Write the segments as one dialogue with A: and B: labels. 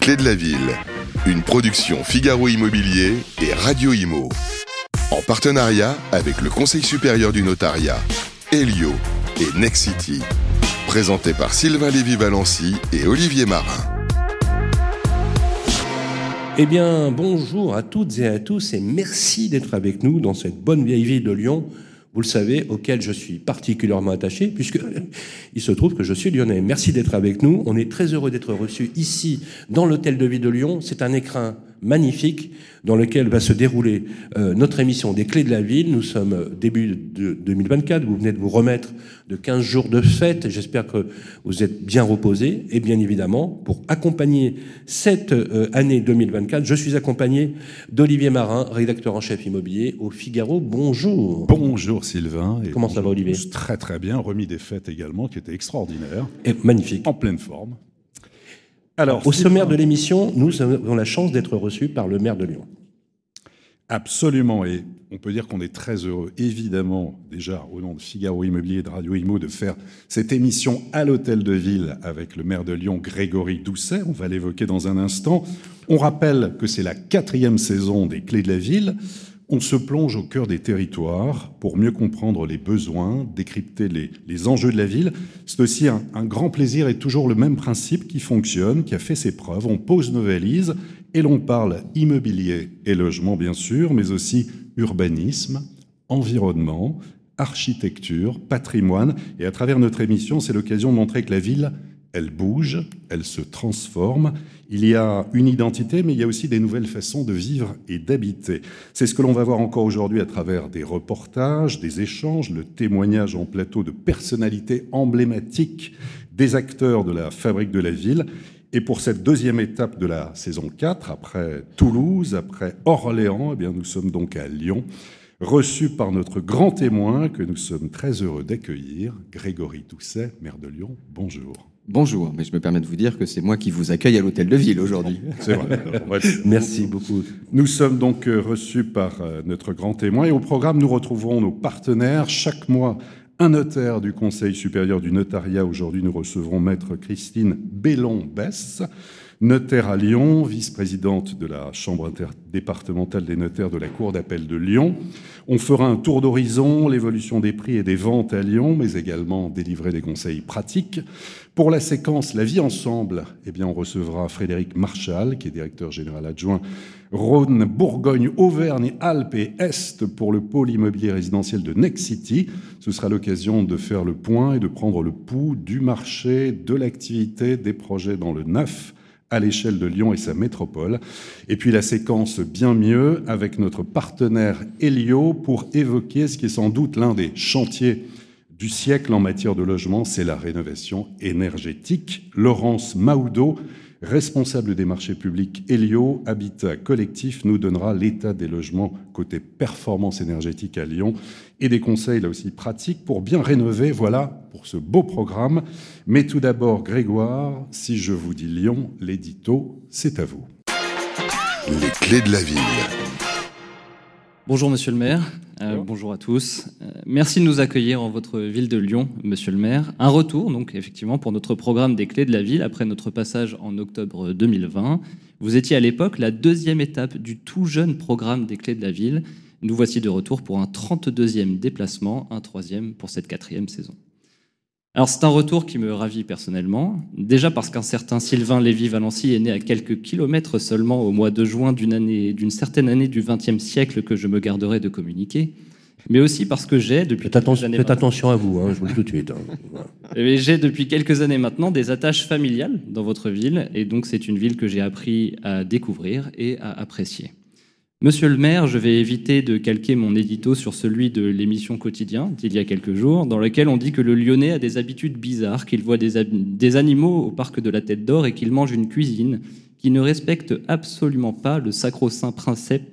A: clés de la ville, une production Figaro Immobilier et Radio Imo. En partenariat avec le Conseil supérieur du notariat, Helio et Nexity. Présenté par Sylvain Lévy-Valency et Olivier Marin.
B: Eh bien, bonjour à toutes et à tous et merci d'être avec nous dans cette bonne vieille ville de Lyon vous le savez, auquel je suis particulièrement attaché, puisque il se trouve que je suis lyonnais. Merci d'être avec nous. On est très heureux d'être reçus ici, dans l'hôtel de ville de Lyon. C'est un écrin magnifique dans lequel va se dérouler euh, notre émission des clés de la ville. Nous sommes euh, début de 2024, vous venez de vous remettre de 15 jours de fête, j'espère que vous êtes bien reposés, et bien évidemment, pour accompagner cette euh, année 2024, je suis accompagné d'Olivier Marin, rédacteur en chef immobilier au Figaro. Bonjour.
C: Bonjour Sylvain.
B: Comment ça va Olivier?
C: Très très bien, remis des fêtes également, qui étaient extraordinaires.
B: Et magnifique.
C: En pleine forme.
B: Alors, au sommaire de l'émission, nous avons la chance d'être reçus par le maire de Lyon.
C: Absolument, et on peut dire qu'on est très heureux, évidemment, déjà au nom de Figaro Immobilier et de Radio Imo, de faire cette émission à l'Hôtel de Ville avec le maire de Lyon, Grégory Doucet. On va l'évoquer dans un instant. On rappelle que c'est la quatrième saison des Clés de la Ville. On se plonge au cœur des territoires pour mieux comprendre les besoins, décrypter les, enjeux de la ville. C'est aussi un, un, grand plaisir et toujours le même principe qui fonctionne, qui a fait ses preuves. On pose nos valises et l'on parle immobilier et logement, bien sûr, mais aussi urbanisme, environnement, architecture, patrimoine. Et à travers notre émission, c'est l'occasion de montrer que la ville elle bouge, elle se transforme. Il y a une identité, mais il y a aussi des nouvelles façons de vivre et d'habiter. C'est ce que l'on va voir encore aujourd'hui à travers des reportages, des échanges, le témoignage en plateau de personnalités emblématiques des acteurs de la fabrique de la ville. Et pour cette deuxième étape de la saison 4, après Toulouse, après Orléans, eh bien nous sommes donc à Lyon, reçus par notre grand témoin que nous sommes très heureux d'accueillir, Grégory Tousset, maire de Lyon. Bonjour.
D: Bonjour, mais je me permets de vous dire que c'est moi qui vous accueille à l'hôtel de ville aujourd'hui.
C: C'est vrai.
B: Merci beaucoup.
C: Nous sommes donc euh, reçus par euh, notre grand témoin et au programme, nous retrouvons nos partenaires. Chaque mois, un notaire du Conseil supérieur du notariat. Aujourd'hui, nous recevrons maître Christine Bellon-Besse, notaire à Lyon, vice-présidente de la Chambre interdépartementale des notaires de la Cour d'appel de Lyon. On fera un tour d'horizon, l'évolution des prix et des ventes à Lyon, mais également délivrer des conseils pratiques. Pour la séquence La vie ensemble, eh bien, on recevra Frédéric Marchal, qui est directeur général adjoint Rhône, Bourgogne, Auvergne, Alpes et Est pour le pôle immobilier résidentiel de Next City. Ce sera l'occasion de faire le point et de prendre le pouls du marché, de l'activité, des projets dans le neuf à l'échelle de Lyon et sa métropole. Et puis la séquence bien mieux avec notre partenaire Helio pour évoquer ce qui est sans doute l'un des chantiers du siècle en matière de logement, c'est la rénovation énergétique. Laurence Maoudo, responsable des marchés publics Helio Habitat Collectif, nous donnera l'état des logements côté performance énergétique à Lyon et des conseils là aussi pratiques pour bien rénover. Voilà pour ce beau programme. Mais tout d'abord, Grégoire, si je vous dis Lyon, l'édito, c'est à vous.
A: Les clés de la ville.
E: Bonjour Monsieur le maire, euh, bonjour. à tous. Euh, merci de nous accueillir en votre ville de Lyon, Monsieur le maire. Un retour donc effectivement pour notre programme des clés de la ville après notre passage en octobre 2020. Vous étiez à l'époque la deuxième étape du tout jeune programme des clés de la ville. Nous voici de retour pour un 32e déplacement, un troisième pour cette quatrième saison. Alors c'est un retour qui me ravit personnellement, déjà parce qu'un certain Sylvain Lévy-Valency est né à quelques kilomètres seulement au mois de juin d'une année, d'une certaine année du XXe siècle que je me garderai de communiquer, mais aussi parce que j'ai depuis
B: faites années faites attention à vous, hein, je vous le dis tout de suite. Hein.
E: j'ai depuis quelques années maintenant des attaches familiales dans votre ville, et donc c'est une ville que j'ai appris à découvrir et à apprécier. Monsieur le maire, je vais éviter de calquer mon édito sur celui de l'émission Quotidien d'il y a quelques jours, dans lequel on dit que le Lyonnais a des habitudes bizarres, qu'il voit des, animaux au parc de la Tête d'Or et qu'il mange une cuisine qui ne respecte absolument pas le sacro-saint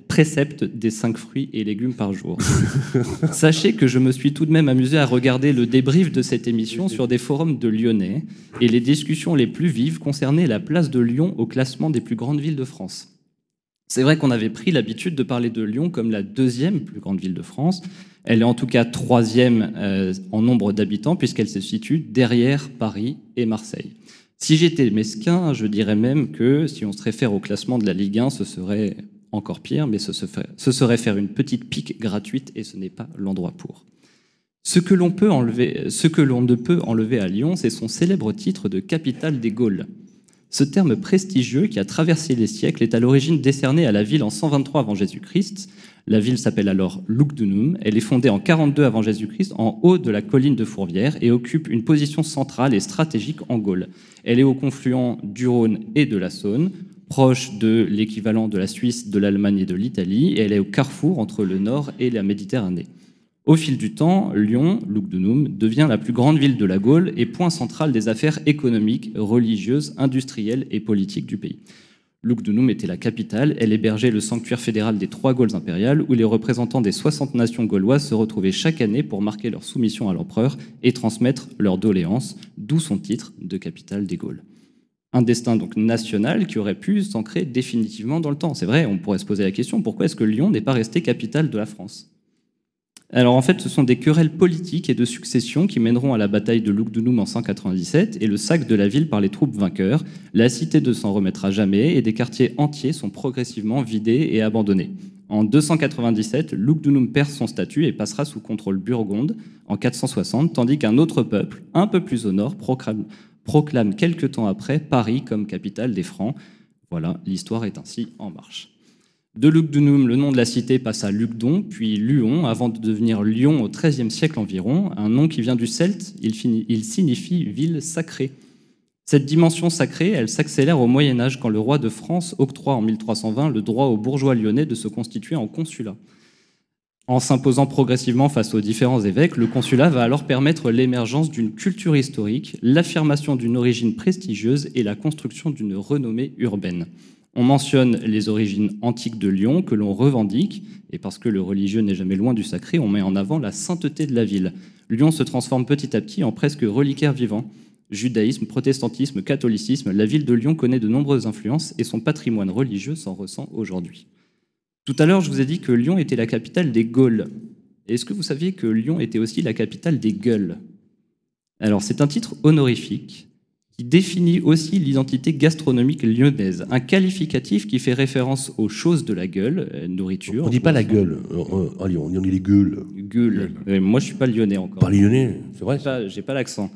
E: précepte des cinq fruits et légumes par jour. Sachez que je me suis tout de même amusé à regarder le débrief de cette émission sur des forums de Lyonnais et les discussions les plus vives concernaient la place de Lyon au classement des plus grandes villes de France. C'est vrai qu'on avait pris l'habitude de parler de Lyon comme la deuxième plus grande ville de France. Elle est en tout cas troisième euh, en nombre d'habitants puisqu'elle se situe derrière Paris et Marseille. Si j'étais mesquin, je dirais même que si on se réfère au classement de la Ligue 1, ce serait encore pire, mais ce, serait faire une petite pique gratuite et ce n'est pas l'endroit pour. Ce ce que l'on ne peut enlever à Lyon, c'est son célèbre titre de capitale des Gaules. Ce terme prestigieux qui a traversé les siècles est à l'origine décerné à la ville en 123 avant Jésus-Christ. La ville s'appelle alors Lugdunum. Elle est fondée en 42 avant Jésus-Christ en haut de la colline de Fourvière et occupe une position centrale et stratégique en Gaule. Elle est au confluent du Rhône et de la Saône, proche de l'équivalent de la Suisse, de l'Allemagne et de l'Italie, et elle est au carrefour entre le nord et la Méditerranée. Au fil du temps, Lyon, Lugdunum, devient la plus grande ville de la Gaule et point central des affaires économiques, religieuses, industrielles et politiques du pays. Lugdunum était la capitale, elle hébergeait le sanctuaire fédéral des trois Gaules impériales où les représentants des 60 nations gauloises se retrouvaient chaque année pour marquer leur soumission à l'empereur et transmettre leurs doléances, d'où son titre de capitale des Gaules. Un destin donc national qui aurait pu s'ancrer définitivement dans le temps. C'est vrai, on pourrait se poser la question pourquoi est-ce que Lyon n'est pas resté capitale de la France? Alors en fait, ce sont des querelles politiques et de succession qui mèneront à la bataille de Lugdunum en 197 et le sac de la ville par les troupes vainqueurs. La cité ne s'en remettra jamais et des quartiers entiers sont progressivement vidés et abandonnés. En 297, Lugdunum perd son statut et passera sous contrôle burgonde en 460, tandis qu'un autre peuple, un peu plus au nord, proclame, proclame quelque temps après Paris comme capitale des Francs. Voilà, l'histoire est ainsi en marche. De Lugdunum, le nom de la cité passe à Lugdon, puis Luon, avant de devenir Lyon au XIIIe siècle environ, un nom qui vient du celte, il, il signifie ville sacrée. Cette dimension sacrée, elle s'accélère au Moyen Âge quand le roi de France octroie en 1320 le droit aux bourgeois lyonnais de se constituer en consulat. En s'imposant progressivement face aux différents évêques, le consulat va alors permettre l'émergence d'une culture historique, l'affirmation d'une origine prestigieuse et la construction d'une renommée urbaine. On mentionne les origines antiques de Lyon que l'on revendique, et parce que le religieux n'est jamais loin du sacré, on met en avant la sainteté de la ville. Lyon se transforme petit à petit en presque reliquaire vivant. Judaïsme, protestantisme, catholicisme, la ville de Lyon connaît de nombreuses influences et son patrimoine religieux s'en ressent aujourd'hui. Tout à l'heure, je vous ai dit que Lyon était la capitale des Gaules. Est-ce que vous saviez que Lyon était aussi la capitale des Gueules? Alors, c'est un titre honorifique qui définit aussi l'identité gastronomique lyonnaise, un qualificatif qui fait référence aux choses de la gueule, euh, nourriture.
B: On dit pas la gueule euh, euh, à Lyon, on dit les gueules.
E: Gueule. moi, je suis pas lyonnais encore.
B: Pas lyonnais, c'est vrai.
E: J'ai pas l'accent.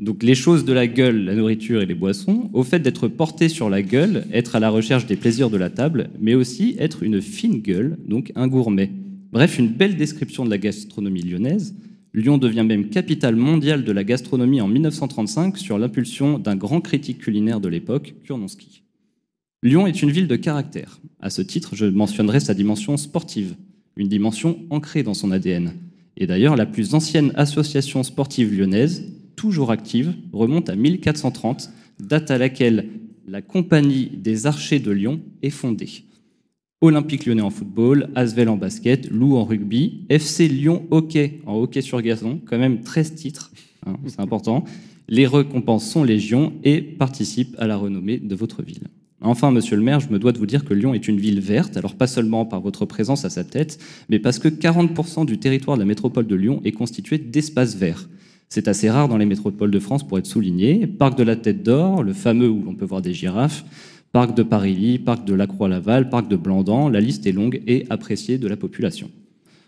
E: Donc les choses de la gueule, la nourriture et les boissons, au fait d'être porté sur la gueule, être à la recherche des plaisirs de la table, mais aussi être une fine gueule, donc un gourmet. Bref, une belle description de la gastronomie lyonnaise, Lyon devient même capitale mondiale de la gastronomie en 1935 sur l'impulsion d'un grand critique culinaire de l'époque, Kurnonski. Lyon est une ville de caractère. À ce titre, je mentionnerai sa dimension sportive, une dimension ancrée dans son ADN. Et d'ailleurs, la plus ancienne association sportive lyonnaise, toujours active, remonte à 1430, date à laquelle la Compagnie des Archers de Lyon est fondée. Olympique lyonnais en football, Asvel en basket, Lou en rugby, FC Lyon hockey en hockey sur gazon, quand même 13 titres, hein, c'est important. Les récompenses sont légion et participent à la renommée de votre ville. Enfin, monsieur le maire, je me dois de vous dire que Lyon est une ville verte, alors pas seulement par votre présence à sa tête, mais parce que 40% du territoire de la métropole de Lyon est constitué d'espaces verts. C'est assez rare dans les métropoles de France pour être souligné. Parc de la Tête d'Or, le fameux où l'on peut voir des girafes, parc de Paris, parc de La Croix-Laval, parc de Blandan, la liste est longue et appréciée de la population.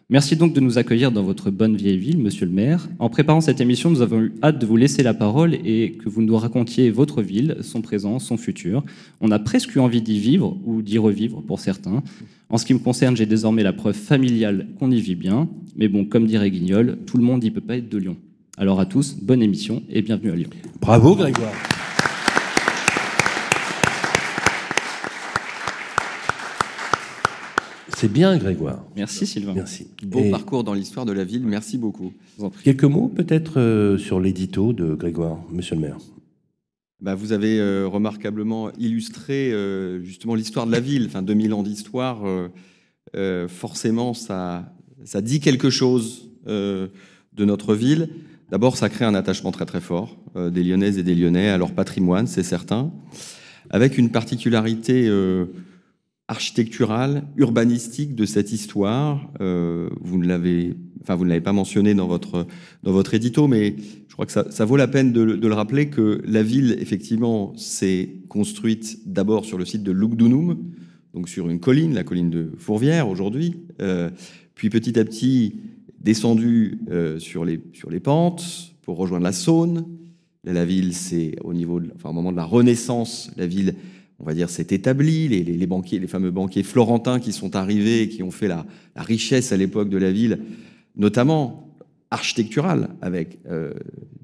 E: Merci donc de nous accueillir dans votre bonne vieille ville, monsieur le maire. En préparant cette émission, nous avons eu hâte de vous laisser la parole et que vous nous racontiez votre ville, son présent, son futur. On a presque eu envie d'y vivre ou d'y revivre pour certains. En ce qui me concerne, j'ai désormais la preuve familiale qu'on y vit bien. Mais bon, comme dirait Guignol, tout le monde n'y peut pas être de Lyon. Alors à tous, bonne émission et bienvenue à Lyon.
B: Bravo Grégoire. C'est bien, Grégoire.
E: Merci, Sylvain.
B: Merci.
D: Beau parcours dans l'histoire de la ville. Merci beaucoup.
B: Quelques mots, peut-être, euh, sur l'édito de Grégoire, monsieur le maire.
D: Bah, vous avez euh, remarquablement illustré euh, justement l'histoire de la ville. Enfin, 2000 ans d'histoire, forcément, ça, ça dit quelque chose de notre ville. D'abord, ça crée un attachement très très fort des Lyonnaises et des Lyonnais à leur patrimoine, c'est certain, avec une particularité architecturale, urbanistique de cette histoire. vous ne l'avez enfin vous ne l'avez pas mentionné dans votre, dans votre édito, mais je crois que ça, ça vaut la peine de, le rappeler que la ville, effectivement, s'est construite d'abord sur le site de Lugdunum, donc sur une colline, la colline de Fourvière aujourd'hui, euh, puis petit à petit descendue euh, sur, les, sur les pentes pour rejoindre la Saône. La ville, c'est au niveau, enfin, au moment de la Renaissance, la ville on va dire, s'est établie. Les, les, les, banquiers, les fameux banquiers florentins qui sont arrivés et qui ont fait la, la richesse à l'époque de la ville, notamment architecturale, avec euh,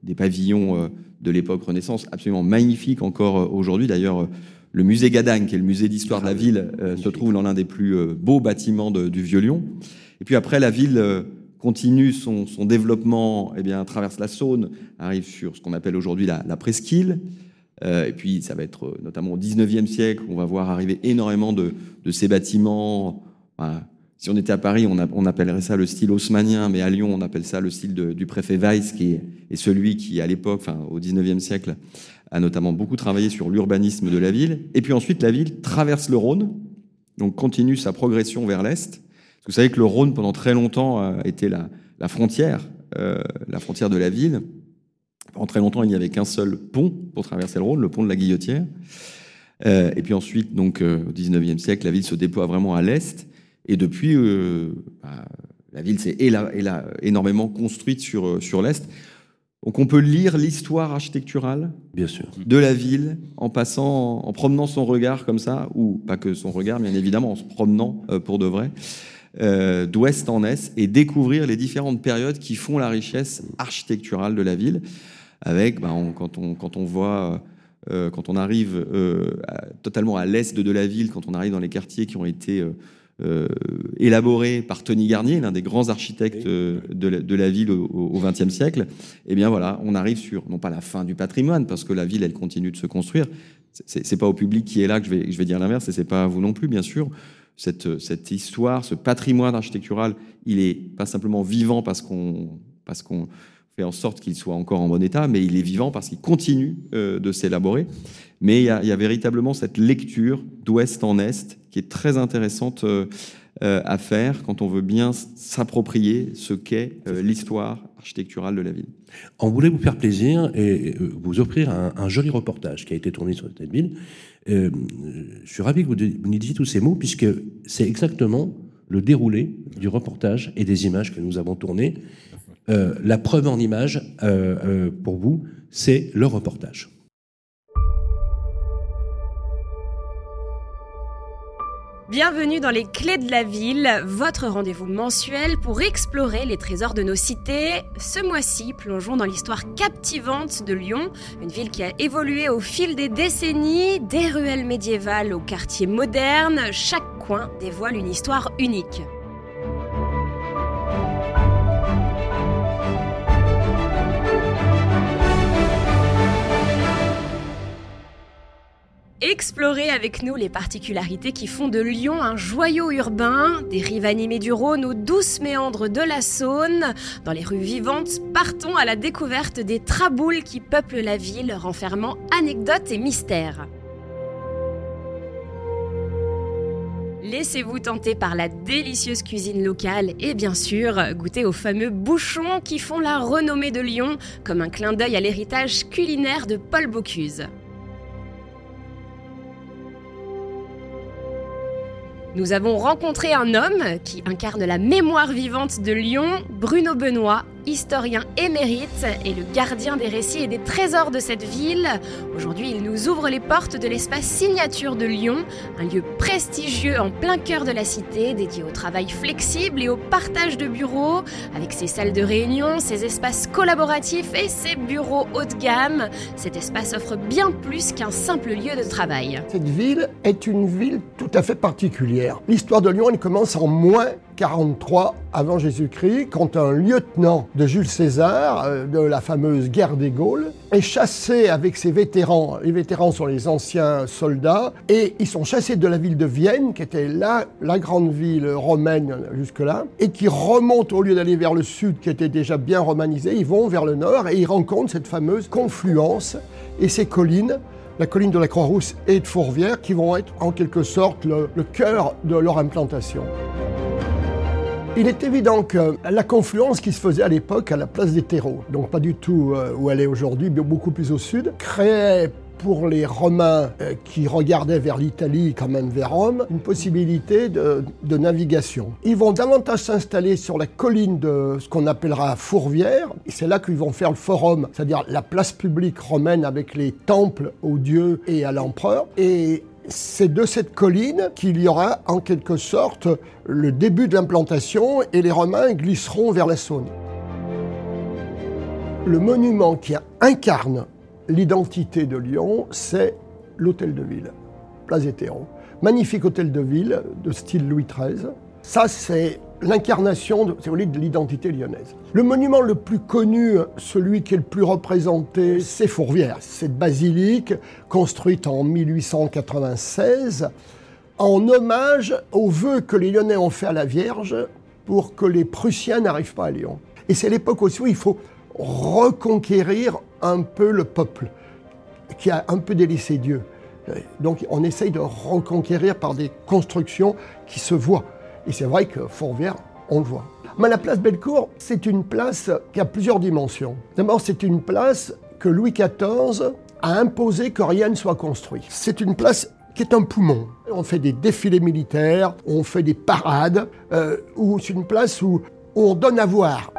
D: des pavillons euh, de l'époque Renaissance absolument magnifiques encore euh, aujourd'hui. D'ailleurs, le musée Gadagne, qui est le musée d'histoire de la ville, se trouve dans l'un des plus beaux bâtiments de, du Vieux-Lyon. Et puis après, la ville continue son, son développement, eh bien, traverse la Saône, arrive sur ce qu'on appelle aujourd'hui la, la, presqu'île. Euh, et puis, ça va être notamment au 19e siècle, on va voir arriver énormément de, ces bâtiments. Si on était à Paris, on, appellerait ça le style haussmanien, mais à Lyon, on appelle ça le style du préfet Weiss, qui est, celui qui, à l'époque, enfin, au 19e siècle, a notamment beaucoup travaillé sur l'urbanisme de la ville. Et puis ensuite, la ville traverse le Rhône, donc continue sa progression vers l'Est. Vous savez que le Rhône, pendant très longtemps, a été la, frontière, euh, la frontière de la ville. Pendant très longtemps, il n'y avait qu'un seul pont pour traverser le Rhône, le pont de la Guillotière. Euh, et puis ensuite, donc, euh, au 19e siècle, la ville se déploie vraiment à l'Est. Et depuis, euh, bah, la ville s'est énormément construite sur, sur l'Est. Donc on peut lire l'histoire architecturale
B: bien sûr.
D: de la ville en passant, en promenant son regard comme ça, ou pas que son regard, bien évidemment, en se promenant pour de vrai, euh, d'ouest en est, et découvrir les différentes périodes qui font la richesse architecturale de la ville. Avec, bah, on, quand, on, quand on voit, euh, quand on arrive euh, à, totalement à l'est de la ville, quand on arrive dans les quartiers qui ont été euh, élaboré par Tony Garnier, l'un des grands architectes euh, de, la, de, la, ville au XXe siècle, eh bien voilà, on arrive sur non pas la fin du patrimoine, parce que la ville elle continue de se construire. C'est pas au public qui est là que je vais, je vais dire l'inverse, et c'est pas à vous non plus, bien sûr. Cette, cette histoire, ce patrimoine architectural, il est pas simplement vivant parce qu'on parce qu'on fait en sorte qu'il soit encore en bon état, mais il est vivant parce qu'il continue euh, de s'élaborer. Mais il y, a, il y, a, véritablement cette lecture d'ouest en est qui est très intéressante euh, euh, à faire quand on veut bien s'approprier ce qu'est l'histoire architecturale de la ville.
B: On voulait vous faire plaisir et vous offrir un, un, joli reportage qui a été tourné sur cette ville. Je suis ravi que vous nous disiez tous ces mots puisque c'est exactement le déroulé du reportage et des images que nous avons tournées. Euh, la preuve en images euh, pour vous, c'est le reportage.
F: Bienvenue dans les Clés de la Ville, votre rendez-vous mensuel pour explorer les trésors de nos cités. Ce mois-ci, plongeons dans l'histoire captivante de Lyon, une ville qui a évolué au fil des décennies, des ruelles médiévales aux quartiers modernes, chaque coin dévoile une histoire unique. Explorez avec nous les particularités qui font de Lyon un joyau urbain, des rives animées du Rhône aux douces méandres de la Saône. Dans les rues vivantes, partons à la découverte des traboules qui peuplent la ville, renfermant anecdotes et mystères. Laissez-vous tenter par la délicieuse cuisine locale et bien sûr goûter aux fameux bouchons qui font la renommée de Lyon comme un clin d'œil à l'héritage culinaire de Paul Bocuse. Nous avons rencontré un homme qui incarne la mémoire vivante de Lyon, Bruno Benoît, historien émérite et le gardien des récits et des trésors de cette ville. Aujourd'hui, il nous ouvre les portes de l'espace signature de Lyon, un lieu prestigieux en plein cœur de la cité, dédié au travail flexible et au partage de bureaux, avec ses salles de réunion, ses espaces collaboratifs et ses bureaux haut de gamme. Cet espace offre bien plus qu'un simple lieu de travail.
G: Cette ville est une ville tout à fait particulière. L'histoire de Lyon, elle commence en moins 43 avant Jésus-Christ, quand un lieutenant de Jules César, euh, de la fameuse guerre des Gaules, est chassé avec ses vétérans. Les vétérans sont les anciens soldats, et ils sont chassés de la ville de Vienne, qui était la, la grande ville romaine jusque-là, et qui remontent, au lieu d'aller vers le sud, qui était déjà bien romanisé, ils vont vers le nord, et ils rencontrent cette fameuse confluence et ces collines la colline de la Croix-Rousse et de Fourvière, qui vont être en quelque sorte le cœur de leur implantation. Il est évident que la confluence qui se faisait à l'époque à la place des terreaux, donc pas du tout euh, où elle est aujourd'hui, mais beaucoup plus au sud, créait pour les Romains euh, qui regardaient vers l'Italie, quand même vers Rome, une possibilité de, navigation. Ils vont davantage s'installer sur la colline de ce qu'on appellera Fourvière, c'est là qu'ils vont faire le forum, c'est-à-dire la place publique romaine avec les temples aux dieux et à l'empereur. C'est de cette colline qu'il y aura en quelque sorte le début de l'implantation et les Romains glisseront vers la Saône. Le monument qui incarne l'identité de Lyon, c'est l'hôtel de ville, Place Hétéron. Magnifique hôtel de ville de style Louis XIII. Ça, c'est l'incarnation de l'identité lyonnaise. Le monument le plus connu, celui qui est le plus représenté, c'est Fourvière. Cette basilique, construite en 1896, en hommage aux vœux que les Lyonnais ont fait à la Vierge pour que les Prussiens n'arrivent pas à Lyon. Et c'est l'époque aussi où il faut reconquérir un peu le peuple, qui a un peu délaissé Dieu. Donc on essaye de reconquérir par des constructions qui se voient. Et c'est vrai que Fourvière, on le voit. Mais la place Bellecour, c'est une place qui a plusieurs dimensions. D'abord, c'est une place que Louis XIV a imposé que rien ne soit construit. C'est une place qui est un poumon. On fait des défilés militaires, on fait des parades, euh, c'est une place où on donne à voir.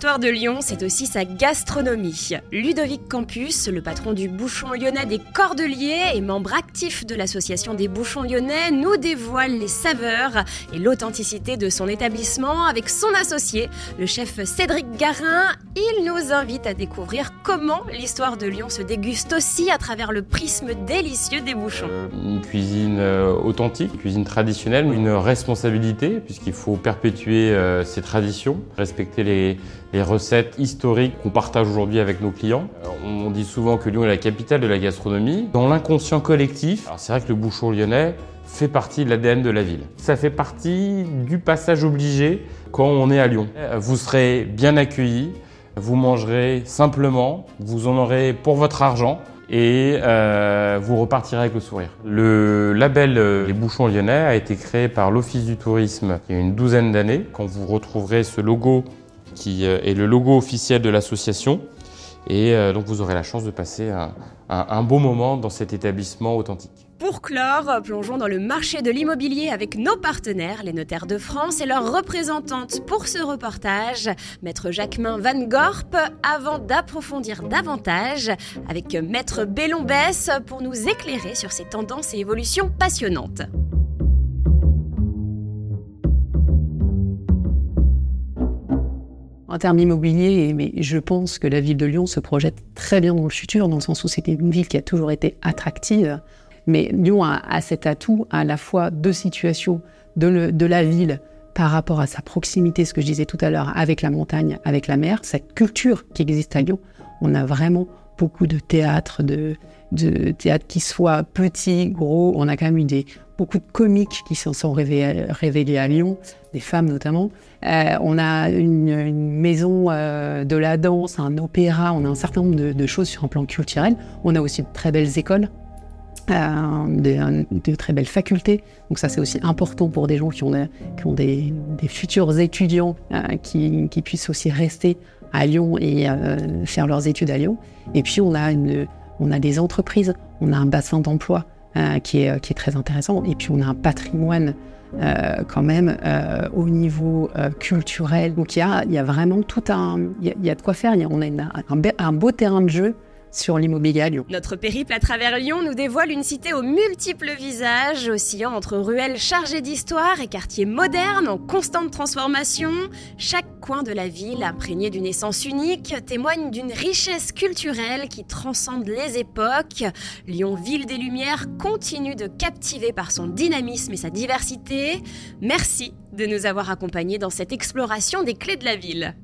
F: L'histoire de Lyon, c'est aussi sa gastronomie. Ludovic Campus, le patron du bouchon lyonnais des Cordeliers et membre actif de l'association des bouchons lyonnais, nous dévoile les saveurs et l'authenticité de son établissement avec son associé, le chef Cédric Garin. Il nous invite à découvrir comment l'histoire de Lyon se déguste aussi à travers le prisme délicieux des bouchons.
H: Une cuisine euh, authentique, une cuisine traditionnelle, une responsabilité puisqu'il faut perpétuer euh, ces traditions, respecter les, les recettes historiques qu'on partage aujourd'hui avec nos clients. On dit souvent que Lyon est la capitale de la gastronomie. Dans l'inconscient collectif, c'est vrai que le bouchon lyonnais fait partie de l'ADN de la ville. Ça fait partie du passage obligé quand on est à Lyon. Vous serez bien accueillis, vous mangerez simplement, vous en aurez pour votre argent et euh, vous repartirez avec le sourire. Le label euh, Les Bouchons Lyonnais a été créé par l'Office du Tourisme il y a une douzaine d'années. Quand vous retrouverez ce logo qui euh, est le logo officiel de l'association. Et euh, donc vous aurez la chance de passer un, un, beau moment dans cet établissement authentique.
F: Pour clore, plongeons dans le marché de l'immobilier avec nos partenaires, les notaires de France et leurs représentantes pour ce reportage, Maître Jacquemin Van Gorp, avant d'approfondir davantage avec Maître Bellombès pour nous éclairer sur ces tendances et évolutions passionnantes.
I: En termes immobiliers, mais je pense que la ville de Lyon se projette très bien dans le futur, dans le sens où c'était une ville qui a toujours été attractive. Mais Lyon a, cet atout à la fois de situation de, la ville par rapport à sa proximité, ce que je disais tout à l'heure, avec la montagne, avec la mer, cette culture qui existe à Lyon. On a vraiment beaucoup de théâtres, de, de théâtres qui soient petits, gros. On a quand même eu des, beaucoup de comiques qui s'en sont révélés, à Lyon, des femmes notamment. Euh, on a une, maison euh, de la danse, un opéra, on a un certain nombre de, choses sur un plan culturel. On a aussi de très belles écoles. Euh, de, très belles facultés. Donc ça, c'est aussi important pour des gens qui ont des, futurs étudiants qui, puissent aussi rester à Lyon et faire leurs études à Lyon. Et puis, on a, des entreprises, on a un bassin d'emploi qui, est, qui est très intéressant. Et puis, on a un patrimoine quand même au niveau culturel. Donc, il y a, y a vraiment tout un... Il y a, de quoi faire. On a un beau terrain de jeu sur l'immobilier à Lyon.
F: Notre périple à travers Lyon nous dévoile une cité aux multiples visages, oscillant entre ruelles chargées d'histoire et quartiers modernes en constante transformation. Chaque coin de la ville, imprégné d'une essence unique, témoigne d'une richesse culturelle qui transcende les époques. Lyon, ville des Lumières, continue de captiver par son dynamisme et sa diversité. Merci de nous avoir accompagnés dans cette exploration des clés de la ville.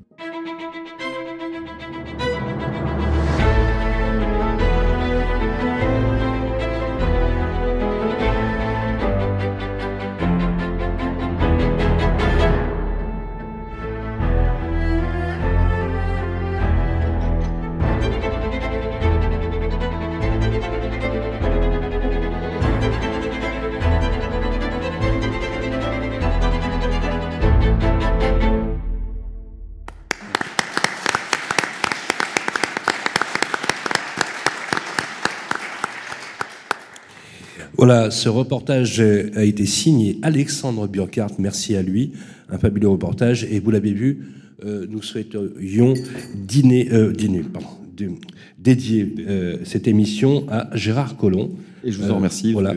B: Voilà, ce reportage a été signé Alexandre Burkhardt, merci à lui, un fabuleux reportage, et vous l'avez vu, euh, nous souhaiterions dîner, euh, dîner pardon, dédier euh, cette émission à Gérard Collomb.
D: Et je vous en remercie.
B: Voilà.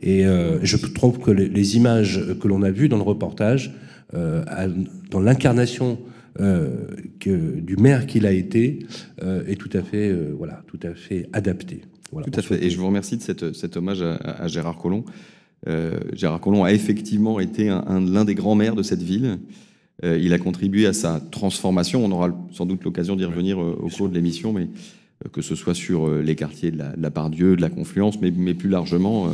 B: Et je trouve que les, images que l'on a vues dans le reportage, dans l'incarnation du maire qu'il a été, est tout à fait, voilà, tout à fait adapté.
D: Tout à fait. Et je vous remercie de cet hommage à, Gérard Collomb. Gérard Collomb a effectivement été l'un des grands maires de cette ville. Euh, il a contribué à sa transformation. On aura sans doute l'occasion d'y revenir euh, au cours de l'émission, mais euh, que ce soit sur les quartiers de la, de la Pardieu, de la Confluence, mais, mais plus largement.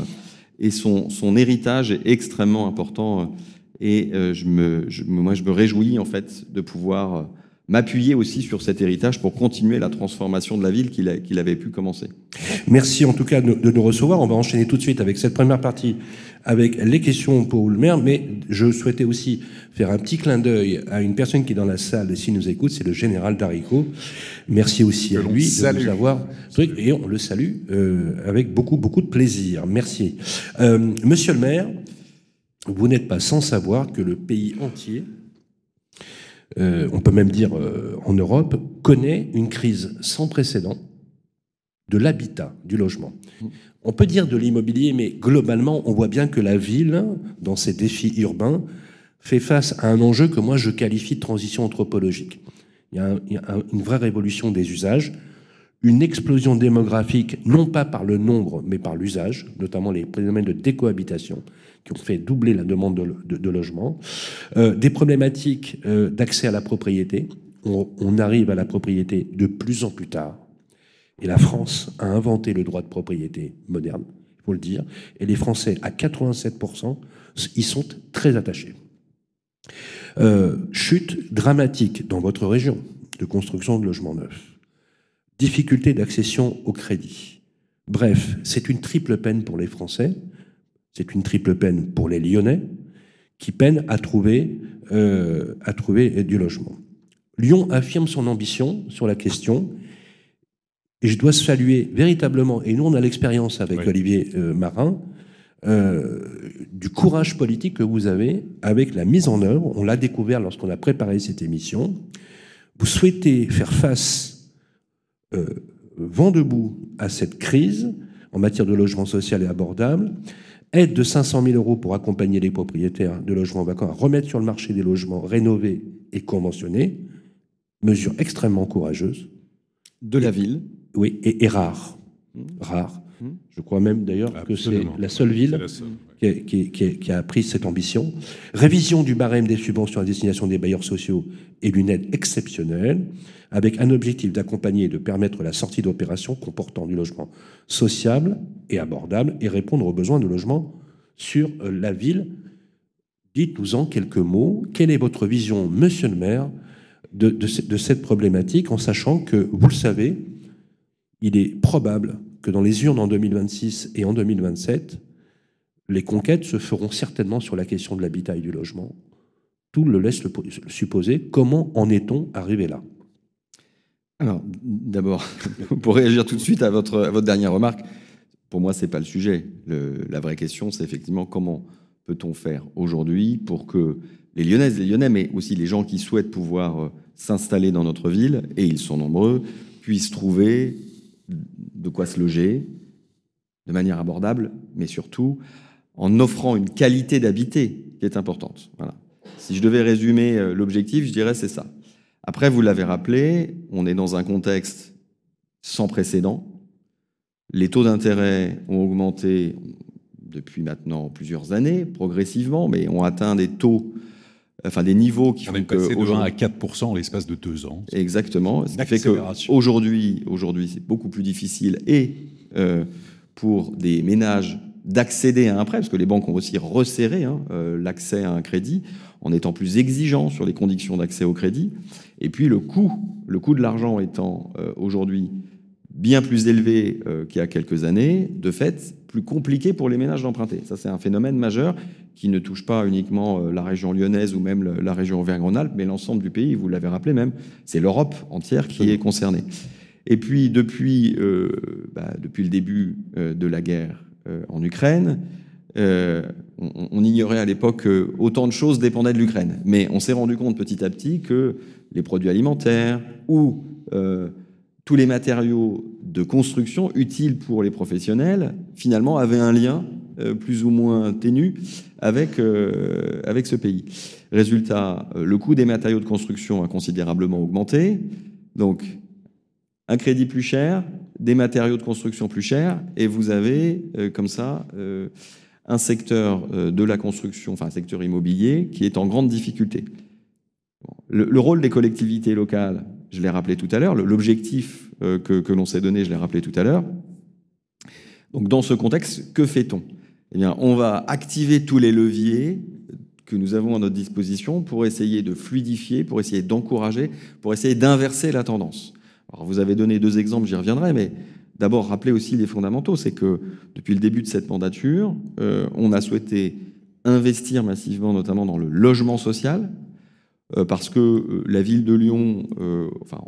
D: et son, son, héritage est extrêmement important. et je me, moi, je me réjouis en fait de pouvoir m'appuyer aussi sur cet héritage pour continuer la transformation de la ville qu'il avait pu commencer.
B: Merci en tout cas de, nous recevoir. On va enchaîner tout de suite avec cette première partie, avec les questions pour le maire, mais je souhaitais aussi faire un petit clin d'œil à une personne qui est dans la salle, s'il nous écoute, c'est le général Darico. Merci aussi à lui de nous avoir... Et on le salue euh, avec beaucoup, beaucoup de plaisir. Merci. Euh, monsieur le maire, vous n'êtes pas sans savoir que le pays entier euh, on peut même dire euh, en Europe, connaît une crise sans précédent de l'habitat, du logement. On peut dire de l'immobilier, mais globalement, on voit bien que la ville, dans ses défis urbains, fait face à un enjeu que moi je qualifie de transition anthropologique. Il y a, une vraie révolution des usages, une explosion démographique, non pas par le nombre, mais par l'usage, notamment les phénomènes de décohabitation qui ont fait doubler la demande de, logement, euh, des problématiques euh, d'accès à la propriété. On, arrive à la propriété de plus en plus tard. Et la France a inventé le droit de propriété moderne, il faut le dire. Et les Français, à 87%, y sont très attachés. Euh, chute dramatique dans votre région de construction de logements neufs. Difficulté d'accession au crédit. Bref, c'est une triple peine pour les Français c'est une triple peine pour les Lyonnais qui peinent à trouver, euh, à trouver du logement. Lyon affirme son ambition sur la question et je dois saluer véritablement, et nous on a l'expérience avec Olivier euh, Marin, euh, du courage politique que vous avez avec la mise en œuvre. On l'a découvert lorsqu'on a préparé cette émission. Vous souhaitez faire face vent debout à cette crise en matière de logement social et abordable aide de 500 000 euros pour accompagner les propriétaires de logements vacants à remettre sur le marché des logements rénovés et conventionnés, mesure extrêmement courageuse.
D: De la ville
B: Oui, et, rare. Mmh. Rare. Mmh. Je crois même d'ailleurs que c'est la seule ville qui, a, pris cette ambition. Révision du barème des subventions à destination des bailleurs sociaux et d'une aide exceptionnelle, avec un objectif d'accompagner et de permettre la sortie d'opérations comportant du logement sociable et abordable et répondre aux besoins de logement sur euh, la ville. Dites-nous en quelques mots, quelle est votre vision, monsieur le maire, de, de cette problématique, en sachant que, vous le savez, il est probable que dans les urnes en 2026 et en 2027, les conquêtes se feront certainement sur la question de l'habitat et du logement. Tout le laisse le supposer. Comment en est-on arrivé là
D: Alors, d'abord, pour réagir tout de suite à votre, dernière remarque, pour moi, ce n'est pas le sujet. la vraie question, c'est effectivement comment peut-on faire aujourd'hui pour que les Lyonnaises, les Lyonnais, mais aussi les gens qui souhaitent pouvoir euh, s'installer dans notre ville, et ils sont nombreux, puissent trouver de quoi se loger de manière abordable, mais surtout en offrant une qualité d'habiter qui est importante. Voilà. Si je devais résumer euh, l'objectif, je dirais c'est ça. Après, vous l'avez rappelé, on est dans un contexte sans précédent. Les taux d'intérêt ont augmenté depuis maintenant plusieurs années, progressivement, mais ont atteint des taux, enfin des niveaux qui
J: on est passé de 1 à 4% en l'espace de deux ans.
D: Exactement. Ce qui fait qu'aujourd'hui, aujourd'hui, c'est beaucoup plus difficile et euh, pour des ménages d'accéder à un prêt, parce que les banques ont aussi resserré hein, euh, l'accès à un crédit en étant plus exigeants sur les conditions d'accès au crédit. Et puis le coût, le coût de l'argent étant euh, aujourd'hui bien plus élevé euh, qu'il y a quelques années, de fait, plus compliqué pour les ménages d'emprunter. Ça, c'est un phénomène majeur qui ne touche pas uniquement la région lyonnaise ou même la région Auvergne-Rhône-Alpes, mais l'ensemble du pays, vous l'avez rappelé même, c'est l'Europe entière qui est concernée. Et puis, depuis, bah, depuis le début de la guerre en Ukraine. On, on, ignorait à l'époque que autant de choses dépendaient de l'Ukraine. Mais on s'est rendu compte petit à petit que les produits alimentaires ou tous les matériaux de construction utiles pour les professionnels, finalement, avaient un lien euh, plus ou moins ténu avec, euh, avec ce pays. Résultat, euh, le coût des matériaux de construction a considérablement augmenté. Donc, un crédit plus cher, des matériaux de construction plus chers, et vous avez comme ça un secteur de la construction, enfin un secteur immobilier, qui est en grande difficulté. le rôle des collectivités locales je l'ai rappelé tout à l'heure, l'objectif euh, que, l'on s'est donné, je l'ai rappelé tout à l'heure. Donc dans ce contexte, que fait-on? Eh bien, on va activer tous les leviers que nous avons à notre disposition pour essayer de fluidifier, pour essayer d'encourager, pour essayer d'inverser la tendance. Alors vous avez donné deux exemples, j'y reviendrai, mais d'abord rappeler aussi les fondamentaux, c'est que depuis le début de cette mandature, euh, on a souhaité investir massivement, notamment dans le logement social, euh, parce que euh, la ville de Lyon,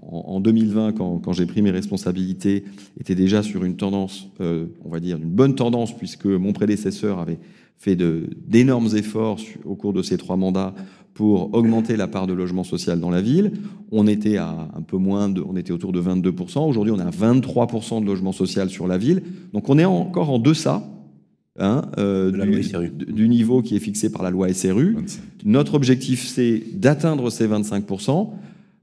D: en, 2020, quand, j'ai pris mes responsabilités, était déjà sur une tendance, on va dire, une bonne tendance, puisque mon prédécesseur avait fait d'énormes efforts au cours de ces trois mandats pour augmenter la part de logement social dans la ville. On était à un peu moins de, on était autour de 22%. Aujourd'hui, on est à 23% de logement social sur la ville. Donc, on est encore en deçà Hein, euh, du, niveau qui est fixé par la loi SRU. Notre objectif, c'est d'atteindre ces 25%.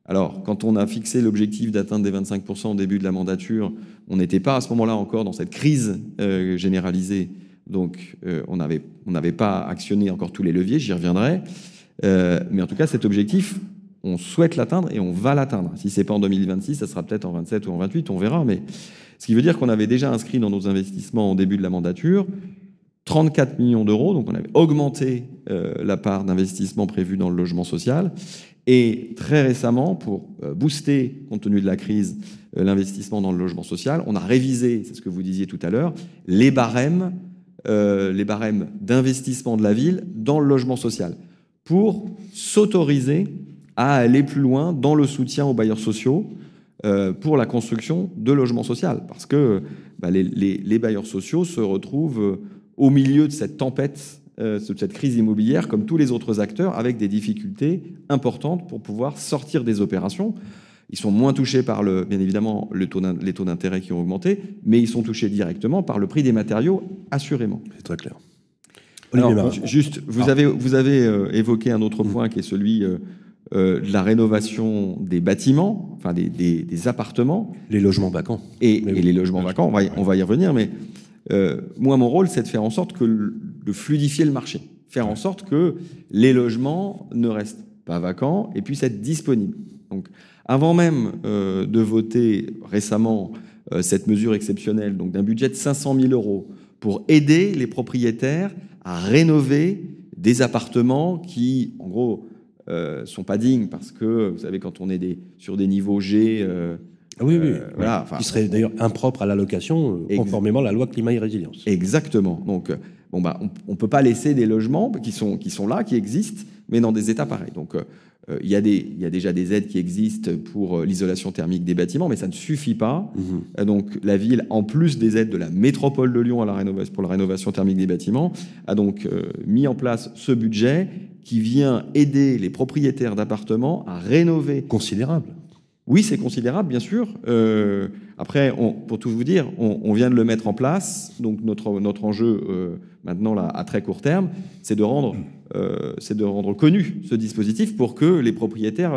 D: Alors, quand on a fixé l'objectif d'atteindre des 25% au début de la mandature, on n'était pas à ce moment-là encore dans cette crise euh, généralisée. Donc, euh, on n'avait on pas actionné encore tous les leviers, j'y reviendrai. Mais en tout cas, cet objectif, on souhaite l'atteindre et on va l'atteindre. Si ce n'est pas en 2026, ça sera peut-être en 27 ou en 28, on verra. Mais ce qui veut dire qu'on avait déjà inscrit dans nos investissements au début de la mandature 34 millions d'euros, donc on avait augmenté euh, la part d'investissement prévue dans le logement social. Et très récemment, pour euh, booster, compte tenu de la crise, euh, l'investissement dans le logement social, on a révisé, c'est ce que vous disiez tout à l'heure, les barèmes, les barèmes d'investissement de la ville dans le logement social, pour s'autoriser à aller plus loin dans le soutien aux bailleurs sociaux pour la construction de logements sociaux. Parce que bah, les, bailleurs sociaux se retrouvent au milieu de cette tempête, euh, de cette crise immobilière, comme tous les autres acteurs, avec des difficultés importantes pour pouvoir sortir des opérations. Ils sont moins touchés par, le, bien évidemment, les taux d'intérêt qui ont augmenté, mais ils sont touchés directement par le prix des matériaux, assurément.
B: C'est très clair.
D: Alors, juste, vous avez, vous avez euh, évoqué un autre point qui est celui euh, de la rénovation des bâtiments, enfin des, des, appartements.
B: Les logements vacants.
D: Et, et les logements vacants, on va, on va y revenir, mais euh, moi, mon rôle, c'est de faire en sorte que de fluidifier le marché, faire en sorte que les logements ne restent pas vacants et puissent être disponibles. Donc, avant même euh, de voter récemment euh, cette mesure exceptionnelle, donc d'un budget de 500 000 euros pour aider les propriétaires à rénover des appartements qui, en gros, euh, sont pas dignes parce que, vous savez, quand on est des, sur des niveaux G,
B: ah oui, oui. Euh, voilà, qui serait d'ailleurs impropre à l'allocation, euh, conformément à la loi climat et résilience.
D: Exactement. Donc, euh, bon, bah, on ne peut pas laisser des logements qui sont, qui sont là, qui existent, mais dans des états pareils. Donc, il y, y, a déjà des aides qui existent pour l'isolation thermique des bâtiments, mais ça ne suffit pas. Mhm. Donc, la ville, en plus des aides de la métropole de Lyon à la rénovation, pour la rénovation thermique des bâtiments, a donc mis en place ce budget qui vient aider les propriétaires d'appartements à rénover.
B: Considérable.
D: Oui, c'est considérable, bien sûr. Euh, après, pour tout vous dire, on, vient de le mettre en place. Donc notre, notre enjeu euh, maintenant, là, à très court terme, c'est de, rendre, euh, de rendre connu ce dispositif pour que les propriétaires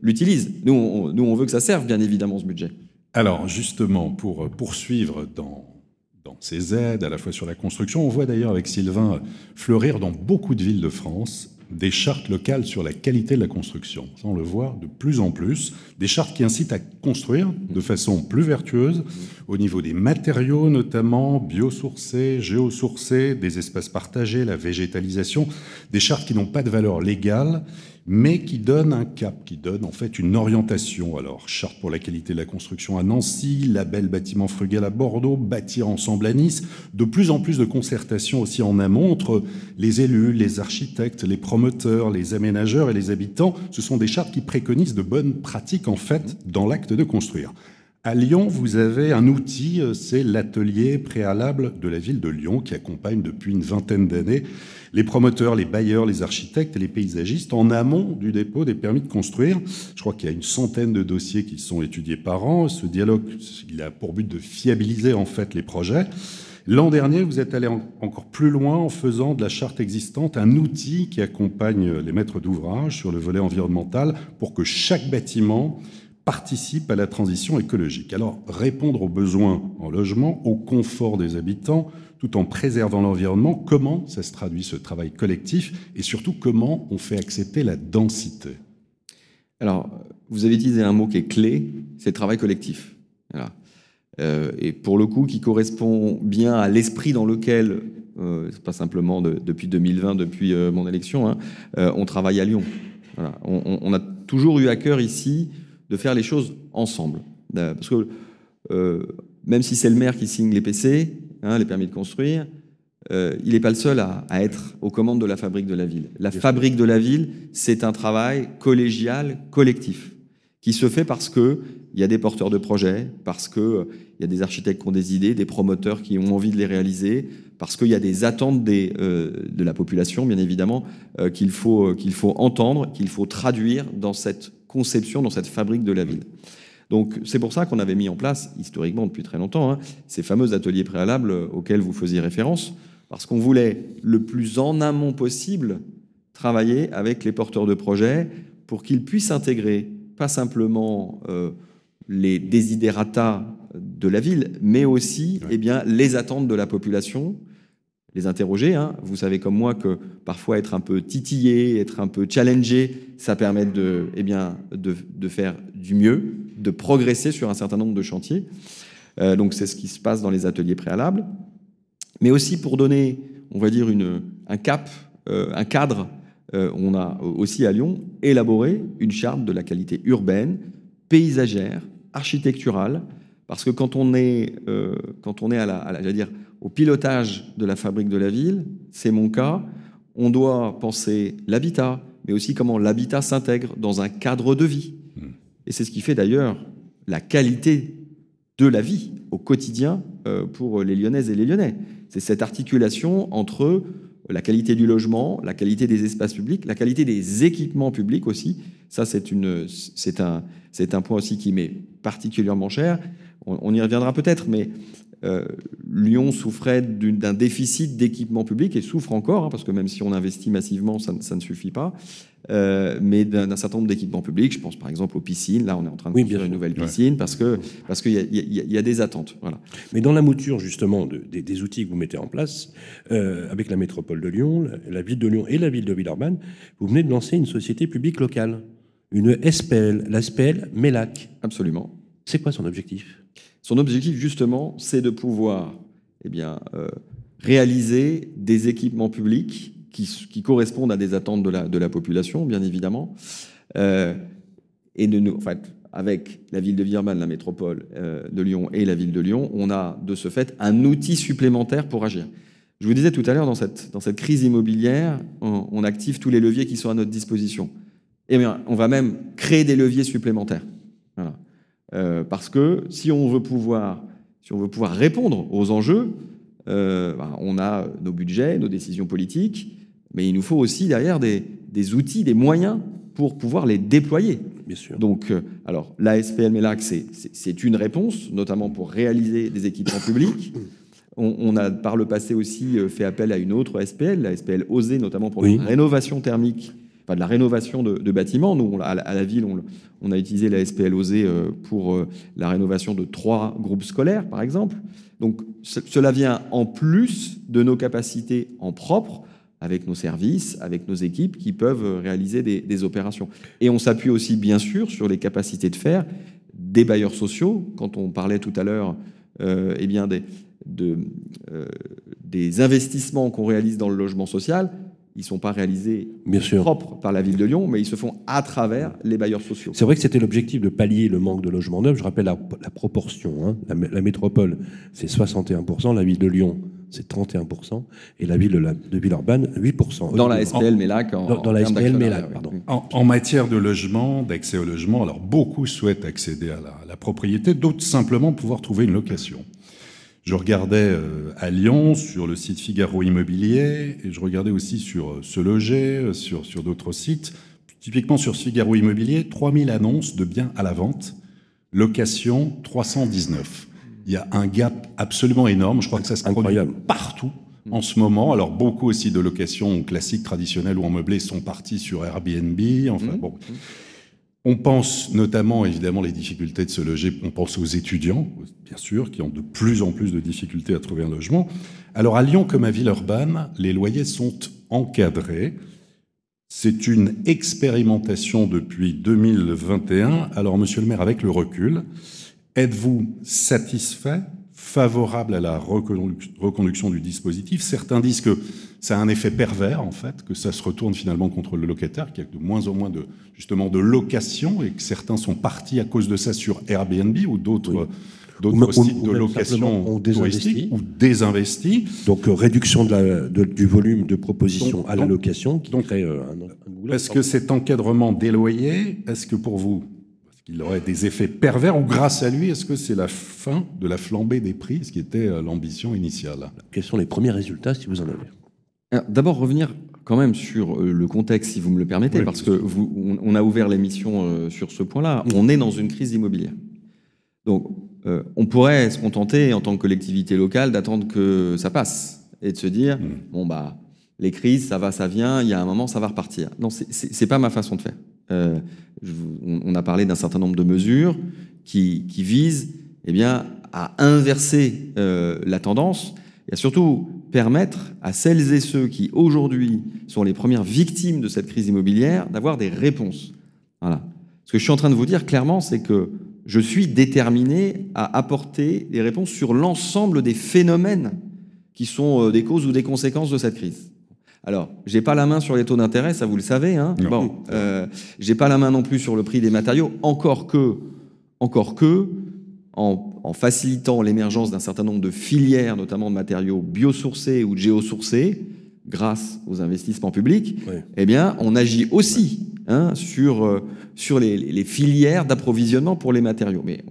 D: l'utilisent. Nous on, nous, on veut que ça serve, bien évidemment, ce budget.
C: Alors, justement, pour poursuivre dans, dans ces aides, à la fois sur la construction, on voit d'ailleurs avec Sylvain fleurir dans beaucoup de villes de France des chartes locales sur la qualité de la construction. Ça, on le voit de plus en plus. Des chartes qui incitent à construire de façon plus vertueuse au niveau des matériaux, notamment biosourcés, géosourcés, des espaces partagés, la végétalisation. Des chartes qui n'ont pas de valeur légale, mais qui donne un cap, qui donne en fait une orientation. Alors, charte pour la qualité de la construction à Nancy, label bâtiment frugal à Bordeaux, bâtir ensemble à Nice, de plus en plus de concertation aussi en amont entre les élus, les architectes, les promoteurs, les aménageurs et les habitants. Ce sont des chartes qui préconisent de bonnes pratiques en fait dans l'acte de construire. À Lyon, vous avez un outil, euh, c'est l'atelier préalable de la ville de Lyon qui accompagne depuis une vingtaine d'années les promoteurs, les bailleurs, les architectes et les paysagistes en amont du dépôt des permis de construire. Je crois qu'il y a une centaine de dossiers qui sont étudiés par an. Ce dialogue, il a pour but de fiabiliser en fait les projets. L'an dernier, vous êtes allé encore plus loin en faisant de la charte existante un outil qui accompagne les maîtres d'ouvrage sur le volet environnemental pour que chaque bâtiment participe à la transition écologique. Alors, répondre aux besoins en logement, au confort des habitants, tout en préservant l'environnement, comment ça se traduit ce travail collectif et surtout comment on fait accepter la densité?
D: Alors, vous avez utilisé un mot qui est clé, c'est travail collectif. Euh, et pour le coup, qui correspond bien à l'esprit dans lequel, euh, c'est pas simplement depuis 2020, depuis euh, mon élection, hein, on travaille à Lyon. On, on, a toujours eu à cœur ici de faire les choses ensemble. parce que même si c'est le maire qui signe les PC, hein, les permis de construire, il n'est pas le seul à, à, être aux commandes de la fabrique de la ville. La fabrique de la ville, c'est un travail collégial, collectif, qui se fait parce que il y a des porteurs de projets, parce qu'il euh, y a des architectes qui ont des idées, des promoteurs qui ont envie de les réaliser, parce qu'il y a des attentes des, euh, de la population, bien évidemment, euh, qu'il faut, qu'il faut entendre, qu'il faut traduire dans cette conception, dans cette fabrique de la ville. Donc c'est pour ça qu'on avait mis en place, historiquement depuis très longtemps, hein, ces fameux ateliers préalables auxquels vous faisiez référence, parce qu'on voulait le plus en amont possible travailler avec les porteurs de projets pour qu'ils puissent intégrer pas simplement euh, les desiderata de la ville, mais aussi eh bien, les attentes de la population, les interroger. Hein. Vous savez comme moi que parfois être un peu titillé, être un peu challengé, ça permet de, eh bien, de, faire du mieux, de progresser sur un certain nombre de chantiers. Euh, donc c'est ce qui se passe dans les ateliers préalables. Mais aussi pour donner, on va dire, une, un cap, euh, un cadre, euh, on a aussi à Lyon élaboré une charte de la qualité urbaine, paysagère, architecturale, parce que quand on est, quand on est à la, à dire, au pilotage de la fabrique de la ville, c'est mon cas, on doit penser l'habitat, mais aussi comment l'habitat s'intègre dans un cadre de vie. Et c'est ce qui fait d'ailleurs la qualité de la vie au quotidien euh, pour les Lyonnaises et les Lyonnais. C'est cette articulation entre la qualité du logement, la qualité des espaces publics, la qualité des équipements publics aussi. Ça, un, c'est un point aussi qui m'est particulièrement cher. On, on y reviendra peut-être, mais euh, Lyon souffrait d'un déficit d'équipements publics et souffre encore, hein, parce que même si on investit massivement, ça, ça ne suffit pas. Euh, mais d'un certain nombre d'équipements publics, je pense par exemple aux piscines. Là, on est en train de
B: Oui,
D: construire
B: bien
D: une nouvelle piscine parce que parce qu'il y, a- il y a- il y a des attentes. Voilà.
B: Mais dans la mouture justement de- des, des outils que vous mettez en place, euh, avec la métropole de Lyon, la, la ville de Lyon et la ville de Villeurbanne, vous venez de lancer une société publique locale, une SPL, la SPL MELAC.
D: Absolument.
B: C'est quoi son objectif?
D: Son objectif, justement, c'est de pouvoir eh bien, euh, réaliser des équipements publics qui, correspondent à des attentes de la, population, bien évidemment. Euh, et de en fait, avec la ville de Villeurbanne, la métropole euh, de Lyon et la ville de Lyon, on a de ce fait un outil supplémentaire pour agir. Je vous disais tout à l'heure, dans cette, crise immobilière, on, active tous les leviers qui sont à notre disposition. Eh bien, on va même créer des leviers supplémentaires. Voilà. Euh, parce que si on veut pouvoir, si on veut pouvoir répondre aux enjeux, euh, ben, on a nos budgets, nos décisions politiques, mais il nous faut aussi derrière des, des outils, des moyens pour pouvoir les déployer.
B: Bien sûr.
D: Donc, euh, alors, la SPL MELAC, c'est- une réponse, notamment pour réaliser des équipements publics. On, on a par le passé aussi fait appel à une autre SPL, la SPL OSE, notamment pour
B: Oui.
D: la rénovation thermique, de la rénovation de, bâtiments. Nous, à la, ville, on, a utilisé la SPL OSE euh, pour euh, la rénovation de trois groupes scolaires, par exemple. Donc, ce- cela vient en plus de nos capacités en propre avec nos services, avec nos équipes qui peuvent euh, réaliser des, opérations. Et on s'appuie aussi, bien sûr, sur les capacités de faire des bailleurs sociaux. Quand on parlait tout à l'heure euh, eh bien des, de, des investissements qu'on réalise dans le logement social, ils ne sont pas réalisés
B: Bien sûr.
D: propres par la ville de Lyon, mais ils se font à travers les bailleurs sociaux.
B: C'est vrai que c'était l'objectif de pallier le manque de logements neufs. Je rappelle la, la proportion. hein. La, mé- la métropole, c'est 61%, la ville de Lyon, c'est 31%, et la ville de, la, de Villeurbanne, 8%.
D: Dans la SPL, mais là, en,
B: Dans, dans
D: en
B: la SPL, mais
D: d'actionnariat,
B: là,
D: oui.
B: pardon.
C: En, en, matière de logement, d'accès au logement, alors beaucoup souhaitent accéder à la, à la propriété, d'autres simplement pouvoir trouver une location. Je regardais euh, à Lyon sur le site Figaro Immobilier et je regardais aussi sur euh, Se Loger, euh, sur, sur d'autres sites. Typiquement sur Figaro Immobilier, 3000 annonces de biens à la vente, location 319. Il y a un gap absolument énorme. Je crois que ça se produit partout en ce moment. Alors beaucoup aussi de locations classiques, traditionnelles ou en meublé sont partis sur Airbnb. Enfin mmh. bon. On pense notamment, évidemment, les difficultés de se loger. On pense aux étudiants, bien sûr, qui ont de plus en plus de difficultés à trouver un logement. Alors, à Lyon, comme à Villeurbanne, les loyers sont encadrés. C'est une expérimentation depuis 2021. Alors, monsieur le maire, avec le recul, êtes-vous satisfait favorable à la reconduction du dispositif. Certains disent que ça a un effet pervers, en fait, que ça se retourne finalement contre le locataire, qu'il y a de moins en moins de, justement, de location et que certains sont partis à cause de ça sur Airbnb ou d'autres. d'autres sites de location touristique ou désinvestis.
B: Donc euh, réduction de la, de, du volume de propositions à la location qui
C: donc,
B: crée euh,
C: un, un Est-ce que cet encadrement des loyers, est-ce que pour vous, qu'il aurait des effets pervers ou grâce à lui, est-ce que c'est la fin de la flambée des prix, ce qui était euh, l'ambition initiale?
B: Quels sont les premiers résultats, si vous en avez?
D: D'abord, revenir quand même sur euh, le contexte, si vous me le permettez, parce que vous, on a ouvert l'émission euh, sur ce point-là. On est dans une crise immobilière. Donc, on pourrait se contenter, en tant que collectivité locale, d'attendre que ça passe et de se dire, mm. bon, bah, les crises, ça va, ça vient, il y a un moment, ça va repartir. Non, c'est pas ma façon de faire. Euh, on a parlé d'un certain nombre de mesures qui, visent eh bien, à inverser euh, la tendance et à surtout permettre à celles et ceux qui aujourd'hui sont les premières victimes de cette crise immobilière d'avoir des réponses. Voilà. Ce que je suis en train de vous dire clairement, c'est que je suis déterminé à apporter des réponses sur l'ensemble des phénomènes qui sont euh, des causes ou des conséquences de cette crise. Alors, j'ai pas la main sur les taux d'intérêt, ça vous le savez. Hein bon, euh, j'ai pas la main non plus sur le prix des matériaux, encore que, encore que, en, en facilitant l'émergence d'un certain nombre de filières, notamment de matériaux biosourcés ou géosourcés, grâce aux investissements publics, eh bien, on agit aussi hein, sur, euh, sur les, les, filières d'approvisionnement pour les matériaux. Mais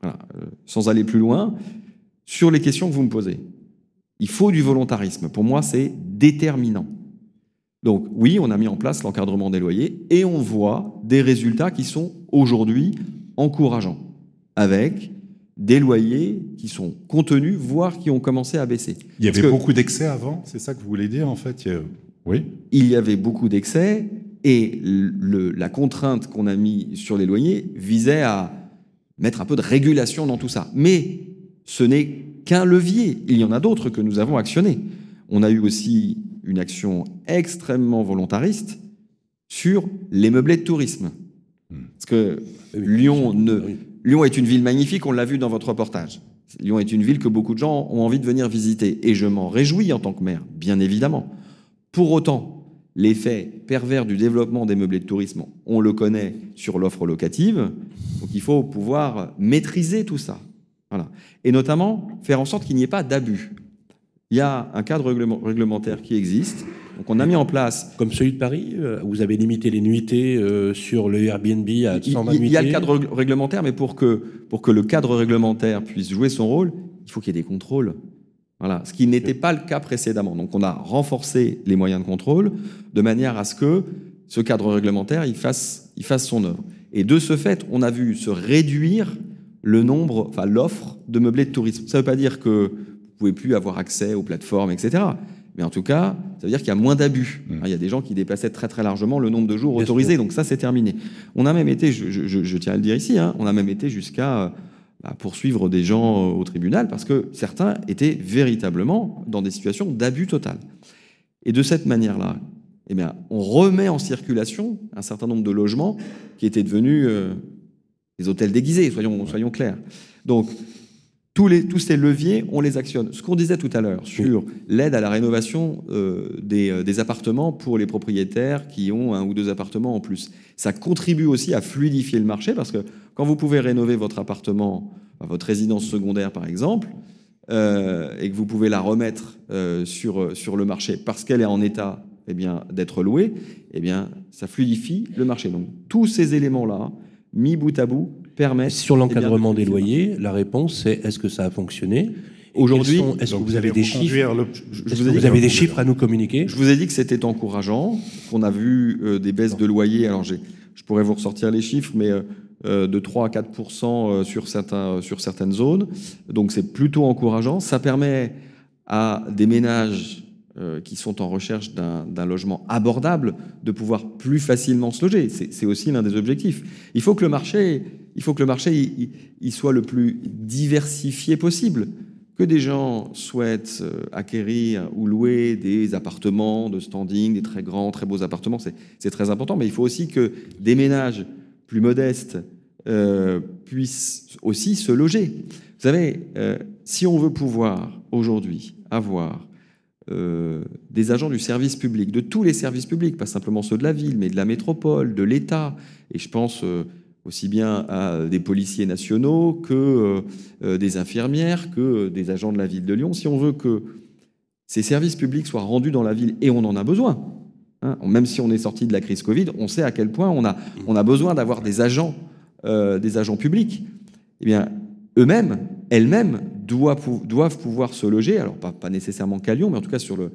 D: voilà, euh, sans aller plus loin, sur les questions que vous me posez. Il faut du volontarisme. Pour moi, c'est déterminant. Donc oui, on a mis en place l'encadrement des loyers et on voit des résultats qui sont aujourd'hui encourageants, avec des loyers qui sont contenus, voire qui ont commencé à baisser.
C: Il y avait beaucoup d'excès avant, c'est ça que vous voulez dire en fait
D: Oui. Il y avait beaucoup d'excès et la contrainte qu'on a mis sur les loyers visait à mettre un peu de régulation dans tout ça. Mais ce n'est qu'un levier. Il y en a d'autres que nous avons actionnés. On a eu aussi une action extrêmement volontariste sur les meublés de tourisme. Hmm. Parce que Lyon, ne, Lyon est une ville magnifique, on l'a vu dans votre reportage. Lyon est une ville que beaucoup de gens ont envie de venir visiter. Et je m'en réjouis en tant que maire, bien évidemment. Pour autant, l'effet pervers du développement des meublés de tourisme, on le connaît sur l'offre locative. Donc il faut pouvoir maîtriser tout ça. Voilà. Et notamment faire en sorte qu'il n'y ait pas d'abus. Il y a un cadre réglementaire qui existe. Donc on a mis en place.
B: Comme celui de Paris, euh, vous avez limité les nuitées euh, sur le Airbnb à 120
D: nuitées. Il y a le cadre réglementaire, mais pour que, pour que le cadre réglementaire puisse jouer son rôle, il faut qu'il y ait des contrôles. Voilà, ce qui n'était pas le cas précédemment. Donc on a renforcé les moyens de contrôle de manière à ce que ce cadre réglementaire il fasse, il fasse son œuvre. Et de ce fait, on a vu se réduire le nombre, enfin l'offre de meublés de tourisme. Ça ne veut pas dire que vous pouvez plus avoir accès aux plateformes, etc. Mais en tout cas, ça veut dire qu'il y a moins d'abus. Mmh. Il y a des gens qui dépassaient très très largement le nombre de jours autorisés, donc ça c'est terminé. On a même été, je, tiens à le dire ici, hein, on a même été jusqu'à bah, poursuivre des gens au tribunal parce que certains étaient véritablement dans des situations d'abus total. Et de cette manière-là, eh bien, on remet en circulation un certain nombre de logements qui étaient devenus euh, les hôtels déguisés, soyons, soyons clairs. Donc, tous, les, tous ces leviers, on les actionne. Ce qu'on disait tout à l'heure sur l'aide à la rénovation euh, des, euh, des, appartements pour les propriétaires qui ont un ou deux appartements en plus, ça contribue aussi à fluidifier le marché parce que quand vous pouvez rénover votre appartement, votre résidence secondaire par exemple, euh, et que vous pouvez la remettre sur, sur le marché parce qu'elle est en état eh bien, d'être loué, eh bien, ça fluidifie le marché. Donc, tous ces éléments-là, mis bout à bout, permettent.
B: Sur l'encadrement
D: eh bien,
B: des
D: de
B: loyers, la réponse c'est est-ce que ça a fonctionné?
D: Aujourd'hui,
B: est-ce que vous avez des chiffres?
C: reconduire le-
B: Est-ce
D: vous
B: que
D: ai dit
B: vous avez
C: que-
B: des chiffres à nous communiquer?
D: Je vous ai dit que c'était encourageant, qu'on a vu euh, des baisses de loyer. Alors, je pourrais vous ressortir les chiffres, mais euh, euh, de 3 à 4 euh, sur, certains, sur certaines zones. Donc, c'est plutôt encourageant. Ça permet à des ménages euh, qui sont en recherche d'un logement abordable de pouvoir plus facilement se loger. C'est aussi l'un des objectifs. Il faut que le marché, il faut que le marché il- soit le plus diversifié possible que des gens souhaitent euh, acquérir ou louer des appartements de standing, des très grands, très beaux appartements, c'est très important, mais il faut aussi que des ménages plus modestes euh, puissent aussi se loger. Vous savez, si on veut pouvoir aujourd'hui avoir euh, des agents du service public, de tous les services publics, pas simplement ceux de la ville, mais de la métropole, de l'État, et je pense euh, aussi bien à des policiers nationaux que euh, des infirmières, que des agents de la ville de Lyon. Si on veut que ces services publics soient rendus dans la ville, et on en a besoin, hein, même si on est sorti de la crise Covid, on sait à quel point on a, on a besoin d'avoir des agents, des agents publics. Eh bien, eux-mêmes, elles-mêmes, doivent, pou- doivent pouvoir se loger, alors pas, nécessairement qu'à Lyon, mais en tout cas sur le,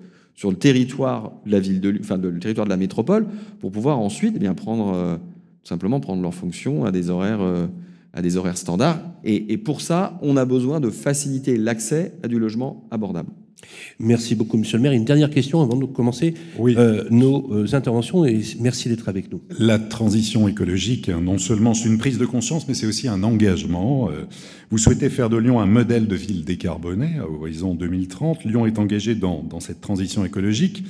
D: territoire de la métropole, pour pouvoir ensuite eh bien, prendre, euh, tout simplement prendre leur fonction à des horaires, euh, à des standards. Et, et pour ça, on a besoin de faciliter l'accès à du logement abordable.
B: Merci beaucoup, monsieur le maire. Une dernière question avant de commencer
C: Oui.
B: euh, nos euh, interventions et merci d'être avec nous.
C: La transition écologique, hein, non seulement c'est une prise de conscience, mais c'est aussi un engagement. Euh, Vous souhaitez faire de Lyon un modèle de ville décarbonée à horizon 2030. Lyon est engagé dans, dans cette transition écologique.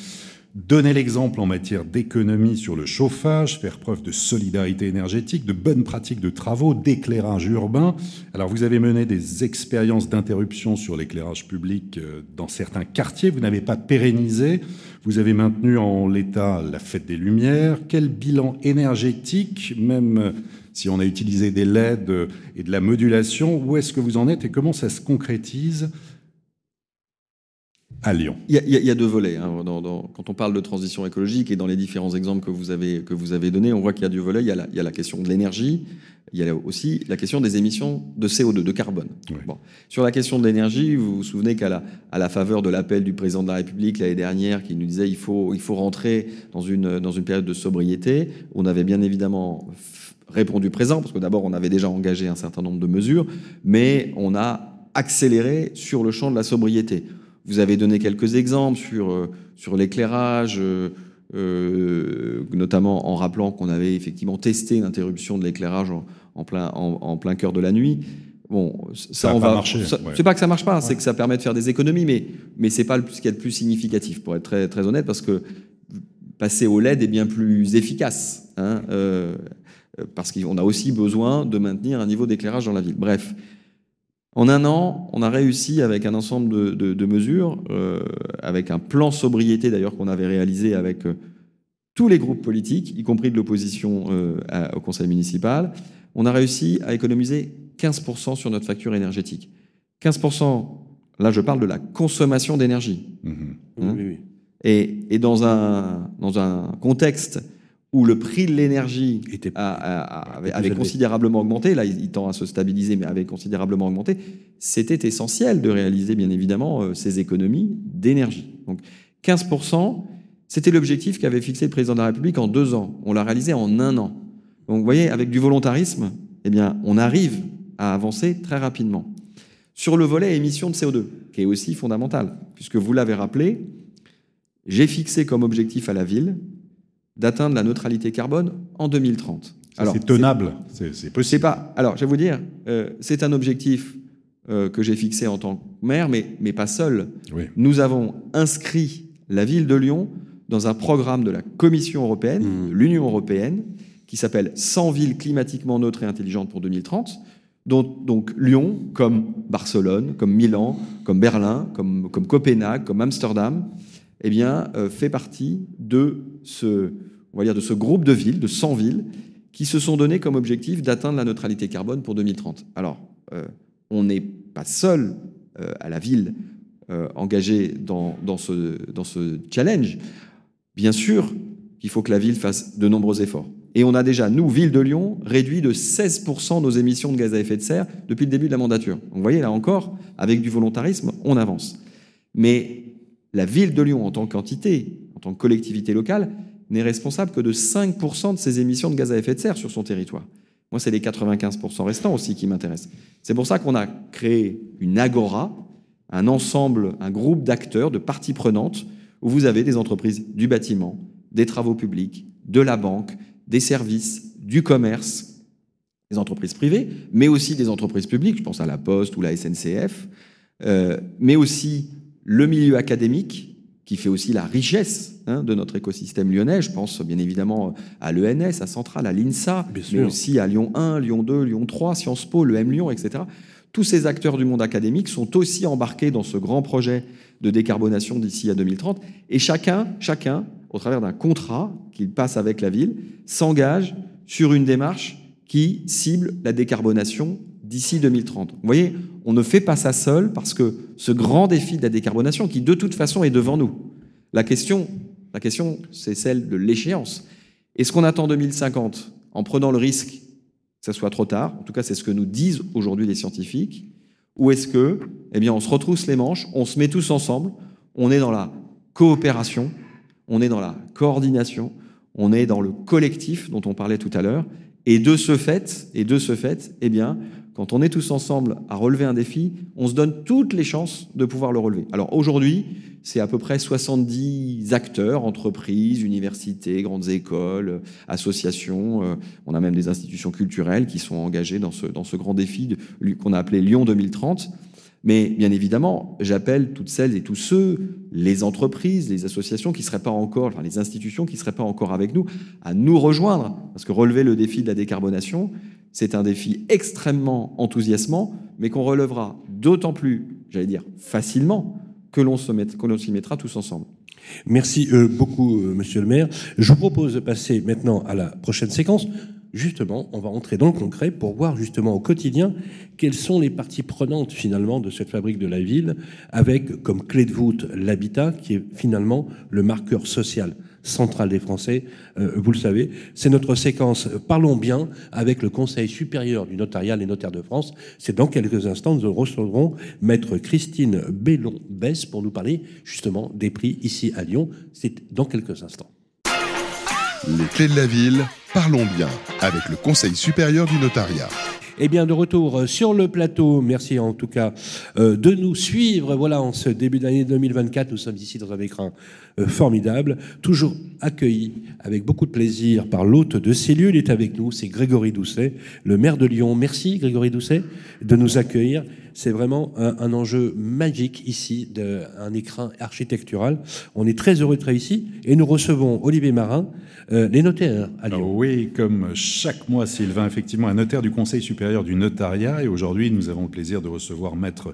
C: Donner l'exemple en matière d'économie sur le chauffage, faire preuve de solidarité énergétique, de bonnes pratiques de travaux, d'éclairage urbain. Alors vous avez mené des expériences d'interruption sur l'éclairage public euh, dans certains quartiers. Vous n'avez pas pérennisé. Vous avez maintenu en l'état la fête des Lumières. Quel bilan énergétique, même euh, si on a utilisé des LED euh, et de la modulation, où est-ce que vous en êtes et comment ça se concrétise à Lyon
D: Il y a, y y deux volets. hein, dans- dans- quand on parle de transition écologique et dans les différents exemples que vous avez, que vous avez donnés, on voit qu'il y a deux volets. Il y a la, il y a la question de l'énergie, il y a aussi la question des émissions de CO2, de carbone.
C: Oui.
D: Bon. Sur la question de l'énergie, vous vous souvenez qu'à la, à la faveur de l'appel du président de la République l'année dernière qui nous disait il faut, il faut rentrer dans une, dans une période de sobriété, on avait bien évidemment répondu présent, parce que d'abord on avait déjà engagé un certain nombre de mesures, mais on a accéléré sur le champ de la sobriété. Vous avez donné quelques exemples sur, euh, sur l'éclairage, euh, euh, notamment en rappelant qu'on avait effectivement testé l'interruption de l'éclairage en, en plein, en, en plein cœur de la nuit. Bon, ça,
C: Ça
D: on va.
C: marché,
D: ça-
C: ouais.
D: C'est pas que ça marche pas, c'est que ça permet de faire des économies, mais mais c'est pas le ce qu'il y a de plus significatif, pour être très très honnête, parce que passer au LED est bien plus efficace, hein, euh, parce qu'on a aussi besoin de maintenir un niveau d'éclairage dans la ville. Bref, en un an, on a réussi avec un ensemble de, de- de mesures, euh, avec un plan sobriété d'ailleurs qu'on avait réalisé avec euh, tous les groupes politiques, y compris de l'opposition euh, à- au conseil municipal, on a réussi à économiser 15% sur notre facture énergétique. 15%, là je parle de la consommation d'énergie.
C: Mhm.
D: Hein
B: Oui, oui.
D: Et, et dans, un, dans un contexte où le prix de l'énergie
B: Était-
D: a- a- a- avait, considérablement augmenté, là il, il tend à se stabiliser, mais avait considérablement augmenté, c'était essentiel de réaliser bien évidemment euh, ces économies d'énergie. Donc 15%, c'était l'objectif qu'avait fixé le président de la République en deux ans. On l'a réalisé en un an. Donc vous voyez, avec du volontarisme, eh bien, on arrive à avancer très rapidement. Sur le volet émissions de CO2, qui est aussi fondamental, puisque vous l'avez rappelé, j'ai fixé comme objectif à la ville d'atteindre la neutralité carbone en 2030.
C: Ça, C'est tenable, c'est c'est
D: c'est
C: possible.
D: pas. Alors, je vais vous dire, euh, c'est un objectif euh, que j'ai fixé en tant que maire, mais, mais pas seul.
C: Oui.
D: Nous avons inscrit la ville de Lyon dans un programme de la Commission européenne,
B: Mmh.
D: de l'Union européenne, qui s'appelle 100 villes climatiquement neutres et intelligentes pour 2030. Dont, donc Lyon, comme Barcelone, comme Milan, comme Berlin, comme, comme Copenhague, comme Amsterdam, eh bien, euh, fait partie de ce, on va dire, de ce groupe de villes, de 100 villes, qui se sont donné comme objectif d'atteindre la neutralité carbone pour 2030. Alors, euh, on n'est pas seul euh, à la ville euh, engagée dans, ce, challenge. bien sûr qu'il faut que la ville fasse de nombreux efforts. Et on a déjà, nous, ville de Lyon, réduit de 16% nos émissions de gaz à effet de serre depuis le début de la mandature. Vous voyez, là encore, avec du volontarisme, on avance. Mais la ville de Lyon, en tant qu'entité, en tant que collectivité locale, n'est responsable que de 5% de ses émissions de gaz à effet de serre sur son territoire. Moi, c'est les 95% restants aussi qui m'intéressent. C'est pour ça qu'on a créé une agora, un ensemble, un groupe d'acteurs, de parties prenantes, où vous avez des entreprises du bâtiment, des travaux publics, de la banque, des services, du commerce, des entreprises privées, mais aussi des entreprises publiques, je pense à la Poste ou la SNCF, euh, mais aussi le milieu académique, qui fait aussi la richesse hein, de notre écosystème lyonnais. Je pense bien évidemment à l'ENS, à Centrale, à l'INSA, mais aussi à Lyon 1, Lyon 2, Lyon 3, Sciences Po, le M Lyon, etc. Tous ces acteurs du monde académique sont aussi embarqués dans ce grand projet de décarbonation d'ici à 2030. Et chacun, chacun, au travers d'un contrat qu'il passe avec la ville, s'engage sur une démarche qui cible la décarbonation d'ici 2030. Vous voyez, on ne fait pas ça seul parce que ce grand défi de la décarbonation, qui de toute façon est devant nous, la question, la question c'est celle de l'échéance. Est-ce qu'on attend 2050 en prenant le risque que ça soit trop tard? En tout cas, c'est ce que nous disent aujourd'hui les scientifiques. Ou est-ce que, eh bien, on se retrousse les manches, on se met tous ensemble, on est dans la coopération, on est dans la coordination, on est dans le collectif dont on parlait tout à l'heure, et de ce fait, et de ce fait, eh bien, quand on est tous ensemble à relever un défi, on se donne toutes les chances de pouvoir le relever. Alors aujourd'hui, c'est à peu près 70 acteurs, entreprises, universités, grandes écoles, associations. Euh, on a même des institutions culturelles qui sont engagées dans ce, dans ce grand défi qu'on a appelé Lyon 2030. Mais bien évidemment, j'appelle toutes celles et tous ceux, les entreprises, les associations qui seraient pas encore, enfin les institutions qui seraient pas encore avec nous, à nous rejoindre, parce que relever le défi de la décarbonation, c'est un défi extrêmement enthousiasmant, mais qu'on relèvera d'autant plus, j'allais dire, facilement que l'on s'y mettra tous ensemble.
B: Merci euh, beaucoup, euh, monsieur le maire. Je vous propose de passer maintenant à la prochaine séquence. Justement, on va entrer dans le concret pour voir justement au quotidien quelles sont les parties prenantes finalement de cette fabrique de la ville, avec comme clé de voûte l'habitat, qui est finalement le marqueur social centrale des Français, euh, vous le savez. C'est notre séquence Parlons bien avec le Conseil supérieur du notariat, les notaires de France. C'est dans quelques instants, nous recevrons Maître Christine Bellon-Bess pour nous parler justement des prix ici à Lyon. C'est dans quelques instants.
A: Les clés de la ville, parlons bien avec le Conseil supérieur du notariat.
B: Eh bien, de retour sur le plateau, merci en tout cas euh, de nous suivre. Voilà, en ce début d'année 2024, nous sommes ici dans un écran euh, formidable, toujours accueilli avec beaucoup de plaisir par l'hôte de ces lieux. Il est avec nous, c'est Grégory Doucet, le maire de Lyon. Merci Grégory Doucet de nous accueillir. C'est vraiment un, enjeu magique ici, d'un écran architectural. On est très heureux d'être ici et nous recevons Olivier Marin, euh, les notaires à Lyon.
C: oui, comme chaque mois, Sylvain, effectivement, un notaire du Conseil supérieur du notariat. Et aujourd'hui, nous avons le plaisir de recevoir Maître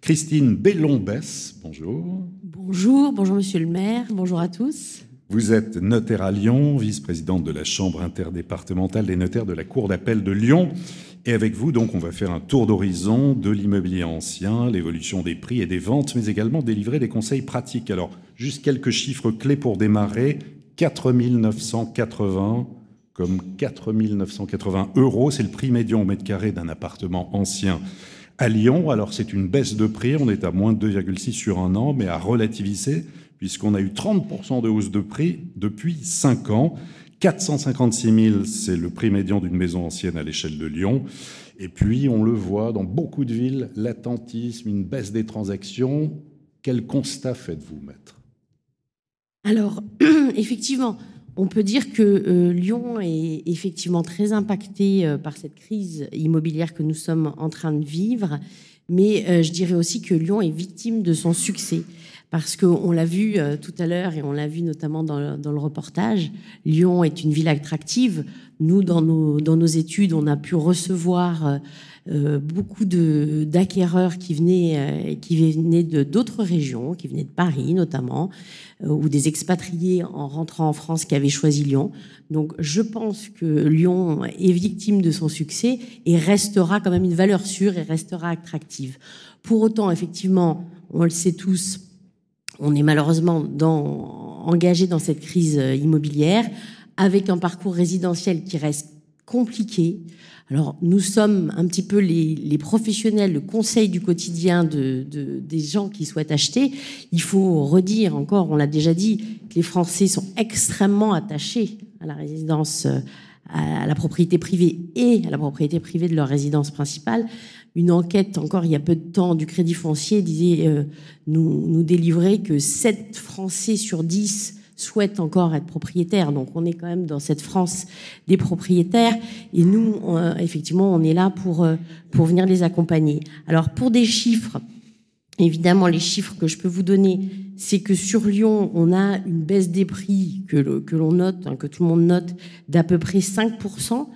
C: Christine Bellon-Bess. Bonjour.
K: Bonjour, bonjour monsieur le maire, bonjour à tous.
C: Vous êtes notaire à Lyon, vice-présidente de la Chambre interdépartementale des notaires de la Cour d'appel de Lyon. Et avec vous, donc, on va faire un tour d'horizon de l'immobilier ancien, l'évolution des prix et des ventes, mais également délivrer des conseils pratiques. Alors, juste quelques chiffres clés pour démarrer. 4 980 comme 4 980 euros, c'est le prix médian au mètre carré d'un appartement ancien à Lyon. Alors c'est une baisse de prix, on est à moins de 2,6 sur un an, mais à relativiser, puisqu'on a eu 30% de hausse de prix depuis 5 ans. 456 000, c'est le prix médian d'une maison ancienne à l'échelle de Lyon. Et puis, on le voit dans beaucoup de villes, l'attentisme, une baisse des transactions. Quel constat faites-vous, maître?
K: Alors, effectivement, on peut dire que euh, Lyon est effectivement très impacté euh, par cette crise immobilière que nous sommes en train de vivre, mais euh, je dirais aussi que Lyon est victime de son succès. Parce qu'on l'a vu tout à l'heure et on l'a vu notamment dans le, reportage, Lyon est une ville attractive. Nous, dans nos, dans nos études, on a pu recevoir euh, beaucoup d'acquéreurs qui venaient, euh, qui venaient de d'autres régions, qui venaient de Paris notamment, euh, ou des expatriés en rentrant en France qui avaient choisi Lyon. Donc je pense que Lyon est victime de son succès et restera quand même une valeur sûre et restera attractive. Pour autant, effectivement, on le sait tous, on est malheureusement engagé dans cette crise immobilière avec un parcours résidentiel qui reste compliqué. Alors, nous sommes un petit peu les, professionnels, le conseil du quotidien de, des gens qui souhaitent acheter. Il faut redire encore, on l'a déjà dit, que les Français sont extrêmement attachés à la résidence, à la propriété privée et à la propriété privée de leur résidence principale. Une enquête, encore il y a peu de temps, du Crédit foncier disait euh, nous, nous délivrer que 7 Français sur 10 souhaitent encore être propriétaires. Donc on est quand même dans cette France des propriétaires et nous, effectivement, on est là pour, euh, pour venir les accompagner. Alors pour des chiffres, évidemment, les chiffres que je peux vous donner, c'est que sur Lyon, on a une baisse des prix que, que l'on note, hein, que tout le monde note, d'à peu près 5%.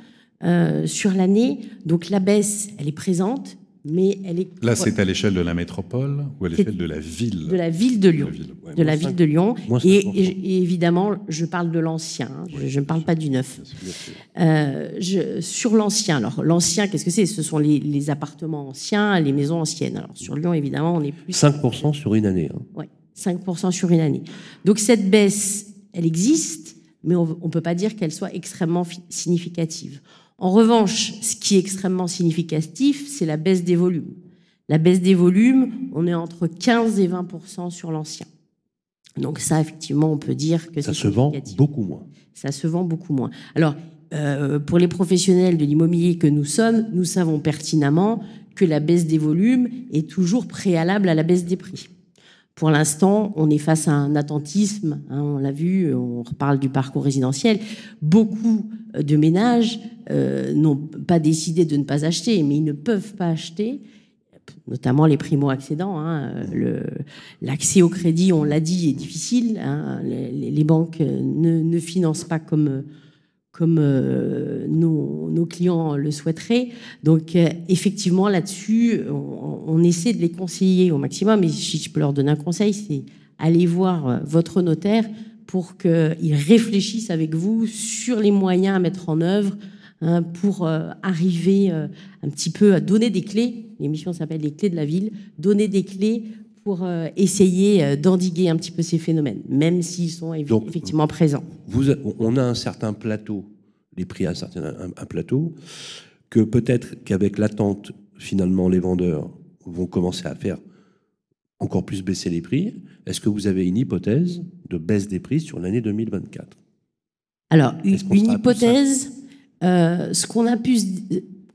K: Euh, sur l'année. Donc la baisse, elle est présente, mais elle est.
C: Là, c'est à l'échelle de la métropole ou à l'échelle de la ville?
K: De la ville de Lyon. De la ville de, Lyon. Et, évidemment, je parle de l'ancien, hein. je, ne parle pas du neuf. Euh, je, sur l'ancien, alors l'ancien, qu'est-ce que c'est? Ce sont les, appartements anciens, les maisons anciennes. Alors sur Lyon, évidemment, on est plus.
B: 5% sur une année. Hein.
K: Oui, 5% sur une année. Donc cette baisse, elle existe, mais on ne peut pas dire qu'elle soit extrêmement significative. En revanche, ce qui est extrêmement significatif, c'est la baisse des volumes. La baisse des volumes, on est entre 15 et 20% sur l'ancien. Donc ça, effectivement, on peut dire que
B: ça se vend beaucoup moins.
K: Ça se vend beaucoup moins. Alors, euh, pour les professionnels de l'immobilier que nous sommes, nous savons pertinemment que la baisse des volumes est toujours préalable à la baisse des prix. Pour l'instant, on est face à un attentisme, hein, on l'a vu, on reparle du parcours résidentiel. Beaucoup de ménages euh, n'ont pas décidé de ne pas acheter, mais ils ne peuvent pas acheter, notamment les primo-accédants. Hein, L'accès au crédit, on l'a dit, est difficile. Hein, les, banques ne, ne, financent pas comme comme euh, nos, clients le souhaiteraient. Donc euh, effectivement, là-dessus, on, essaie de les conseiller au maximum. Et si je peux leur donner un conseil, c'est aller voir euh, votre notaire pour qu'il réfléchisse avec vous sur les moyens à mettre en œuvre hein, pour arriver un petit peu à donner des clés. L'émission s'appelle Les clés de la ville. Donner des clés pour essayer d'endiguer un petit peu ces phénomènes, même s'ils sont effectivement présents.
B: Vous, on a un certain plateau les prix à un certain un, plateau, que peut-être qu'avec l'attente, finalement, les vendeurs vont commencer à faire encore plus baisser les prix. Est-ce que vous avez une hypothèse de baisse des prix sur l'année 2024
K: Alors, une, hypothèse, euh, ce qu'on a pu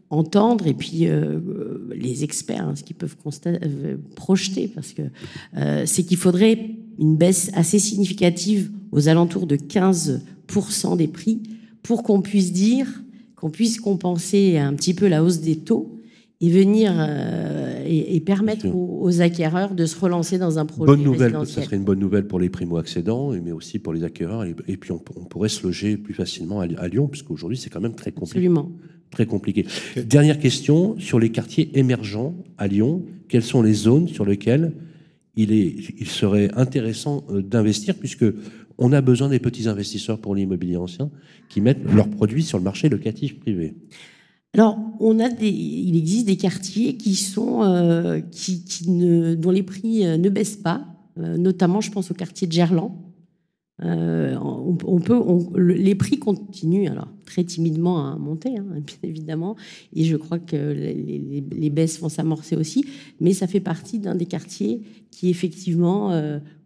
K: entendre, et puis euh, les experts, hein, ce qu'ils peuvent euh, projeter, parce que c'est qu'il faudrait une baisse assez significative aux alentours de 15% des prix pour qu'on puisse dire, qu'on puisse compenser un petit peu la hausse des taux et venir euh, et, permettre aux, acquéreurs de se relancer dans un projet
B: bonne nouvelle, Ça serait une bonne nouvelle pour les primo-accédants, mais aussi pour les acquéreurs. Et, puis on, pourrait se loger plus facilement à, Lyon, puisqu'aujourd'hui c'est quand même très compliqué.
K: Absolument.
B: Très compliqué. Dernière question sur les quartiers émergents à Lyon. Quelles sont les zones sur lesquelles il, est, il serait intéressant euh, d'investir, puisque on a besoin des petits investisseurs pour l'immobilier ancien qui mettent leurs produits sur le marché locatif privé.
K: Alors, il existe des quartiers euh, dont les prix euh, ne baissent pas. Euh, notamment, je pense au quartier de Gerland. les prix continuent alors très timidement à monter, hein, bien évidemment, et je crois que les baisses vont s'amorcer aussi. Mais ça fait partie d'un des quartiers qui effectivement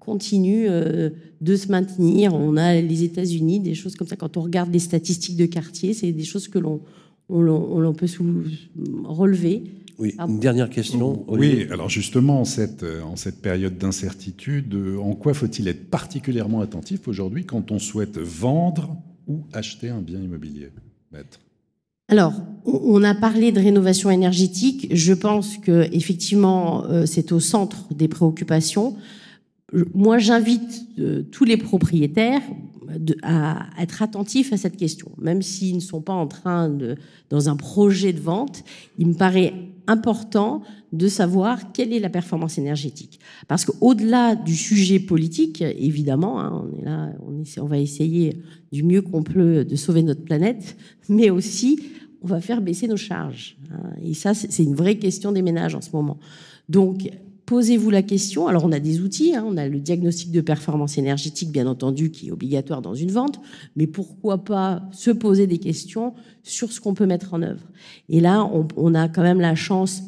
K: continue euh, de se maintenir. On a les États-Unis, des choses comme ça. Quand on regarde les statistiques de quartier, c'est des choses que l'on on, peut relever.
B: Oui, une dernière question.
C: Oui, alors justement, en cette, en cette période d'incertitude, en quoi faut-il être particulièrement attentif aujourd'hui quand on souhaite vendre ou acheter un bien immobilier Maître?
K: Alors, on a parlé de rénovation énergétique. Je pense que effectivement, euh, c'est au centre des préoccupations moi, j'invite euh, tous les propriétaires à être attentifs à cette question, même s'ils ne sont pas en train de, dans un projet de vente. Il me paraît important de savoir quelle est la performance énergétique, parce qu'au-delà du sujet politique, évidemment, hein, on est là, on, va essayer du mieux qu'on peut de sauver notre planète, mais aussi on va faire baisser nos charges. Hein. et ça, c'est une vraie question des ménages en ce moment. Donc, posez-vous la question. Alors, on a des outils. Hein. on a le diagnostic de performance énergétique, bien entendu, qui est obligatoire dans une vente. Mais pourquoi pas se poser des questions sur ce qu'on peut mettre en œuvre Et là, on, a quand même la chance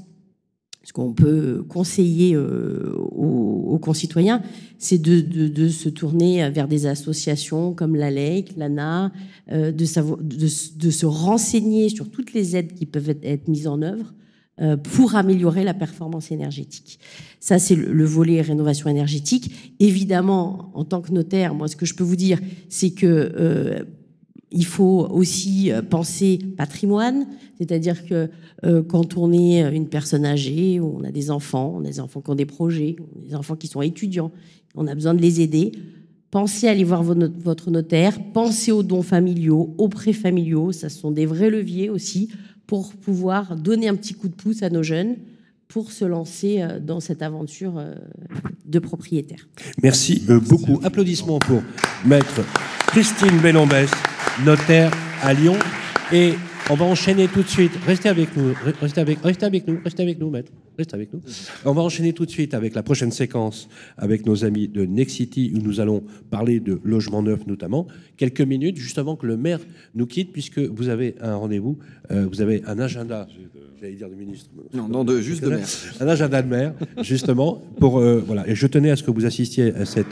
K: ce qu'on peut conseiller euh, aux, concitoyens, c'est de, se tourner vers des associations comme la LEC, l'ANA, euh, de, se renseigner sur toutes les aides qui peuvent être, mises en œuvre pour améliorer la performance énergétique. Ça, c'est le, le, volet rénovation énergétique. Évidemment, en tant que notaire, moi, ce que je peux vous dire, c'est que euh, il faut aussi euh, penser patrimoine, c'est-à-dire que euh, quand on est une personne âgée, on a des enfants, on a des enfants qui ont des projets, des enfants qui sont étudiants, on a besoin de les aider. Pensez à aller voir votre notaire, pensez aux dons familiaux, aux prêts familiaux, ça sont des vrais leviers aussi pour pouvoir donner un petit coup de pouce à nos jeunes pour se lancer euh, dans cette aventure de propriétaire.
B: Merci beaucoup. Applaudissements pour Maître Christine Bellombès notaire à Lyon. Et on va enchaîner tout de suite. Restez avec nous, restez avec, restez avec nous, restez avec nous, maître. Restez avec nous. On va enchaîner tout de suite avec la prochaine séquence avec nos amis de Nexity où nous allons parler de logement neuf notamment. Quelques minutes juste avant que le maire nous quitte puisque vous avez un rendez-vous, euh, vous avez un agenda j'allais dire de ministre.
D: Non, non, de, juste de maire.
B: Un agenda de maire, justement, pour euh, voilà. Et je tenais à ce que vous assistiez à cette,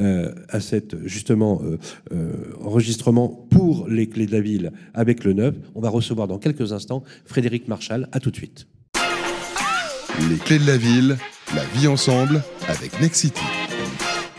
B: euh, à cette justement euh, euh, enregistrement pour les clés de la ville avec le neuf. On va recevoir dans quelques instants Frédéric Marchal. À tout de suite.
A: Les clés de la ville, la vie ensemble avec Nexity.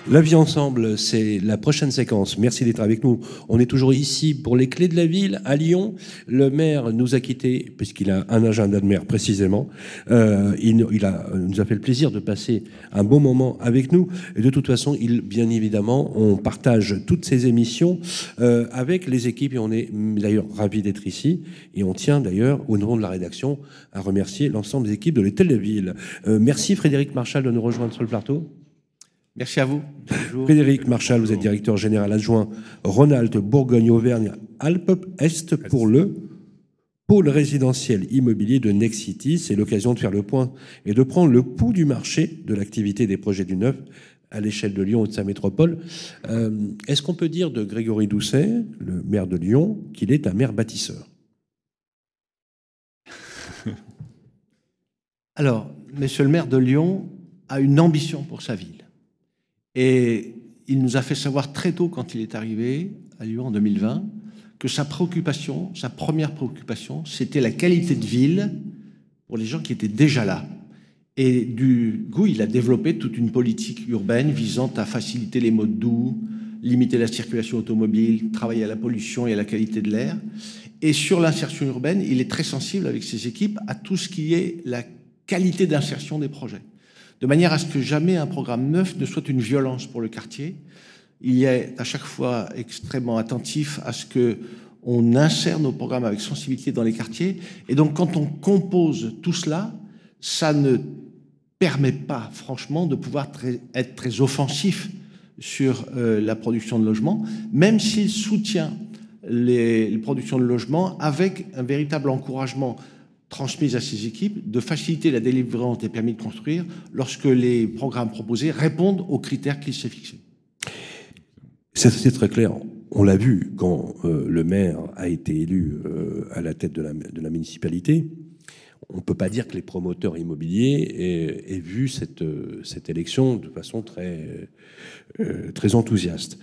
B: La vie ensemble, c'est la prochaine séquence. Merci d'être avec nous. On est toujours ici pour les clés de la ville à Lyon. Le maire nous a quittés puisqu'il a un agenda de maire précisément. Euh, il, nous a fait le plaisir de passer un bon moment avec nous. Et de toute façon, il, bien évidemment, on partage toutes ces émissions euh, avec les équipes et on est d'ailleurs ravis d'être ici. Et on tient d'ailleurs, au nom de la rédaction, à remercier l'ensemble des équipes de l'Hôtel de la Ville. Euh, merci Frédéric Marchal de nous rejoindre sur le plateau.
D: Merci à vous.
B: Bonjour. Frédéric Marchal, vous êtes directeur général adjoint Rhône-Alpes, Bourgogne-Auvergne, Alpes-Est pour le pôle résidentiel immobilier de Nexity. C'est l'occasion de faire le point et de prendre le pouls du marché de l'activité des projets du neuf à l'échelle de Lyon et de sa métropole. Euh, Est-ce qu'on peut dire de Grégory Doucet, le maire de Lyon, qu'il est un maire bâtisseur?
L: Alors, monsieur le maire de Lyon a une ambition pour sa ville. Et il nous a fait savoir très tôt, quand il est arrivé à Lyon en 2020, que sa préoccupation, sa première préoccupation, c'était la qualité de ville pour les gens qui étaient déjà là. Et du coup, il a développé toute une politique urbaine visant à faciliter les modes doux, limiter la circulation automobile, travailler à la pollution et à la qualité de l'air. Et sur l'insertion urbaine, il est très sensible avec ses équipes à tout ce qui est la qualité d'insertion des projets de manière à ce que jamais un programme neuf ne soit une violence pour le quartier. Il est à chaque fois extrêmement attentif à ce que on insère nos programmes avec sensibilité dans les quartiers. Et donc, quand on compose tout cela, ça ne permet pas, franchement, de pouvoir être très offensif sur euh, la production de logements, même s'il soutient les, les productions de logements avec un véritable encouragement transmise à ses équipes de faciliter la délivrance des permis de construire lorsque les programmes proposés répondent aux critères qu'il s'est fixés.
B: C'est très clair. On l'a vu quand euh, le maire a été élu euh, à la tête de la, municipalité. On ne peut pas dire que les promoteurs immobiliers aient, vu cette, euh, cette, élection de façon très, enthousiaste.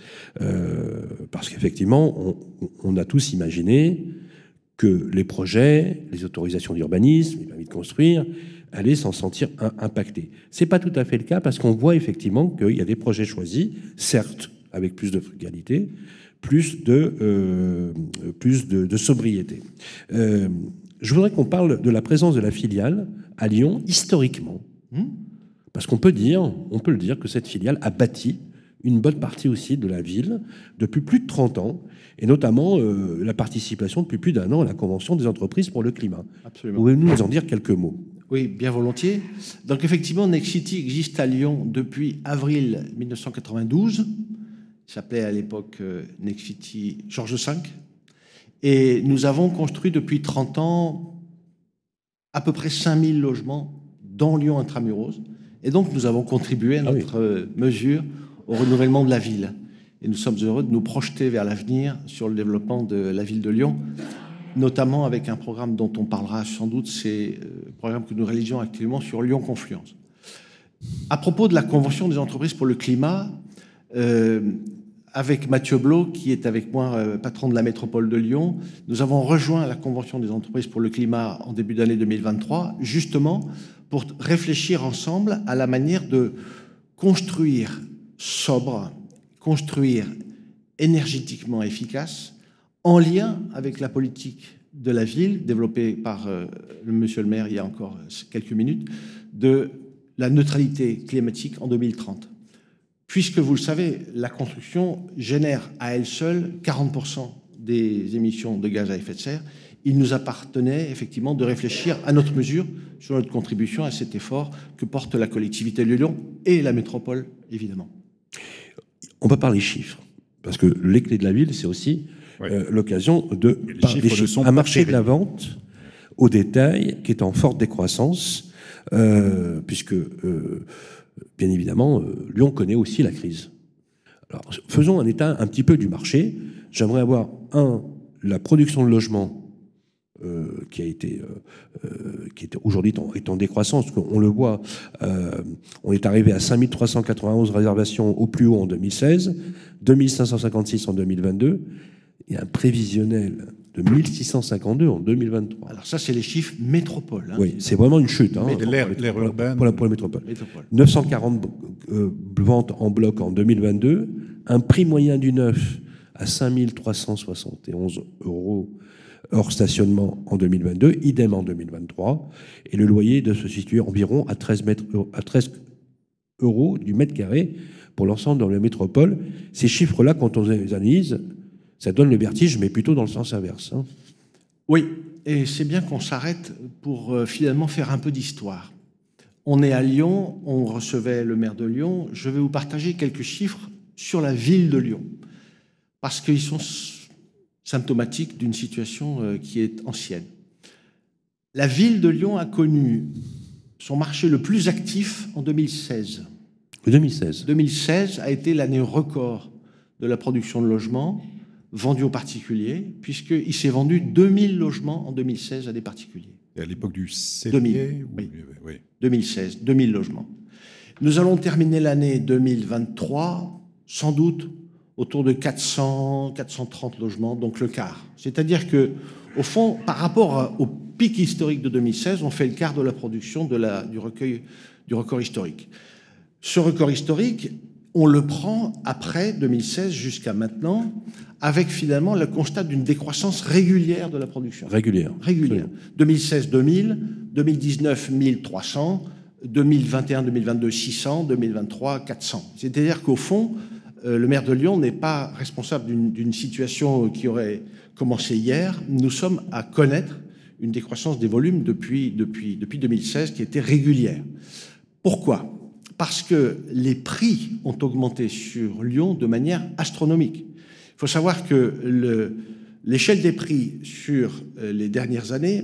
B: Parce qu'effectivement, on, a tous imaginé que les projets, les autorisations d'urbanisme, les permis de construire, allaient s'en sentir impactés. Ce n'est pas tout à fait le cas parce qu'on voit effectivement qu'il y a des projets choisis, certes avec plus de frugalité, plus de, euh, plus de, sobriété. Euh, je voudrais qu'on parle de la présence de la filiale à Lyon historiquement. Parce qu'on peut peut le dire, que cette filiale a bâti une bonne partie aussi de la ville depuis plus de 30 ans, et notamment euh, la participation depuis plus d'un an à la Convention des entreprises pour le climat.
L: Absolument.
B: Pouvez-vous nous en dire quelques mots?
L: Oui, bien volontiers. Donc effectivement, Nexity existe à Lyon depuis avril 1992. Il s'appelait à l'époque euh, Nexity Georges V. Et nous avons construit depuis 30 ans à peu près 5000 logements dans Lyon intramuros. Et donc, nous avons contribué à
B: Ah oui.
L: notre euh, mesure au renouvellement de la ville. Et nous sommes heureux de nous projeter vers l'avenir sur le développement de la ville de Lyon, notamment avec un programme dont on parlera sans doute, c'est euh, le programme que nous réalisons actuellement sur Lyon Confluence. À propos de la Convention des entreprises pour le climat, euh, avec Mathieu Blot, qui est avec moi euh, patron de la métropole de Lyon, nous avons rejoint la Convention des entreprises pour le climat en début d'année 2023, justement pour réfléchir ensemble à la manière de construire sobre, construire énergétiquement efficace, en lien avec la politique de la ville, développée par euh, monsieur le maire il y a encore euh, quelques minutes, de la neutralité climatique en 2030. Puisque vous le savez, la construction génère à elle seule 40% des émissions de gaz à effet de serre, il nous appartenait effectivement de réfléchir à notre mesure sur notre contribution à cet effort que porte la collectivité de Lyon et la métropole, évidemment.
B: On va parler chiffres, parce que les clés de la ville, c'est aussi euh, l'occasion de
J: les
B: parler
J: chiffres
B: Un marché de la vente au détail qui est en forte décroissance, euh, puisque, euh, bien évidemment, Lyon connaît aussi la crise. Alors, faisons un état un petit peu du marché. J'aimerais avoir, un, la production de logements qui a été, euh, euh, qui est aujourd'hui en, est en décroissance. parce qu'on le voit, euh, on est arrivé à 5391 réservations au plus haut en 2016, 2556 en 2022, et un prévisionnel de 1652 en 2023.
L: Alors ça, c'est les chiffres métropole. hein.
B: Oui, c'est vraiment une chute. Hein,
L: Métropole.
J: L'aire- l'aire
B: pour la-
J: urbaine.
B: Pour la, pour la métropole.
L: Métropole.
B: 940 euh, ventes en bloc en 2022, un prix moyen du neuf à 5371 euros hors stationnement en 2022, idem en 2023, et le loyer de se situer environ à 13, mètres, à 13 euros du mètre carré pour l'ensemble de la métropole. Ces chiffres-là, quand on les analyse, ça donne le vertige, mais plutôt dans le sens inverse. hein.
L: Oui, et c'est bien qu'on s'arrête pour euh, finalement faire un peu d'histoire. On est à Lyon, on recevait le maire de Lyon. Je vais vous partager quelques chiffres sur la ville de Lyon, parce qu'ils sont s- symptomatiques d'une situation euh, qui est ancienne. La ville de Lyon a connu son marché le plus actif en 2016.
B: 2016.
L: 2016 a été l'année record de la production de logements vendus aux particuliers, puisqu'il s'est vendu 2000 logements en 2016 à des particuliers.
J: Et à l'époque du
L: 2000,
J: cellier ou-
L: oui.
J: oui.
L: 2016, 2000 logements. Nous allons terminer l'année 2023 sans doute autour de 400, 430 logements, donc le quart. C'est-à-dire que, au fond, par rapport au pic historique de 2016, on fait le quart de la production de la, du, recueil, du record historique. Ce record historique, on le prend après 2016 jusqu'à maintenant, avec finalement le constat d'une décroissance régulière de la production.
B: Régulière.
L: Régulière. 2016, 2000, 2019, 1300, 2021, 2022, 600, 2023, 400. C'est-à-dire qu'au fond, le maire de Lyon n'est pas responsable d'une- situation qui aurait commencé hier. Nous sommes à connaître une décroissance des volumes depuis, depuis, depuis 2016 qui était régulière. Pourquoi? Parce que les prix ont augmenté sur Lyon de manière astronomique. Il faut savoir que le- l'échelle des prix sur euh, les dernières années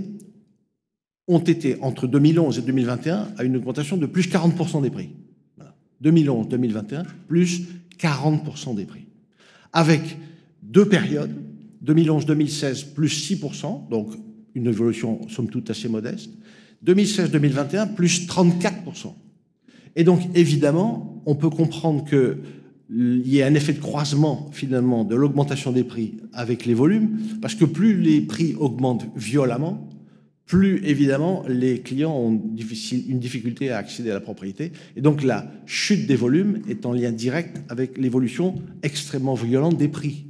L: ont été, entre 2011 et 2021, à une augmentation de plus 40% des prix. Voilà. 2011-2021, plus 40% des prix. Avec deux périodes, 2011-2016, plus 6%, donc une évolution somme toute assez modeste. 2016-2021, plus 34%. Et donc, évidemment, on peut comprendre qu'il y ait un effet de croisement, finalement, de l'augmentation des prix avec les volumes, parce que plus les prix augmentent violemment, plus, évidemment, les clients ont une difficulté à accéder à la propriété. Et donc, la chute des volumes est en lien direct avec l'évolution extrêmement violente des prix.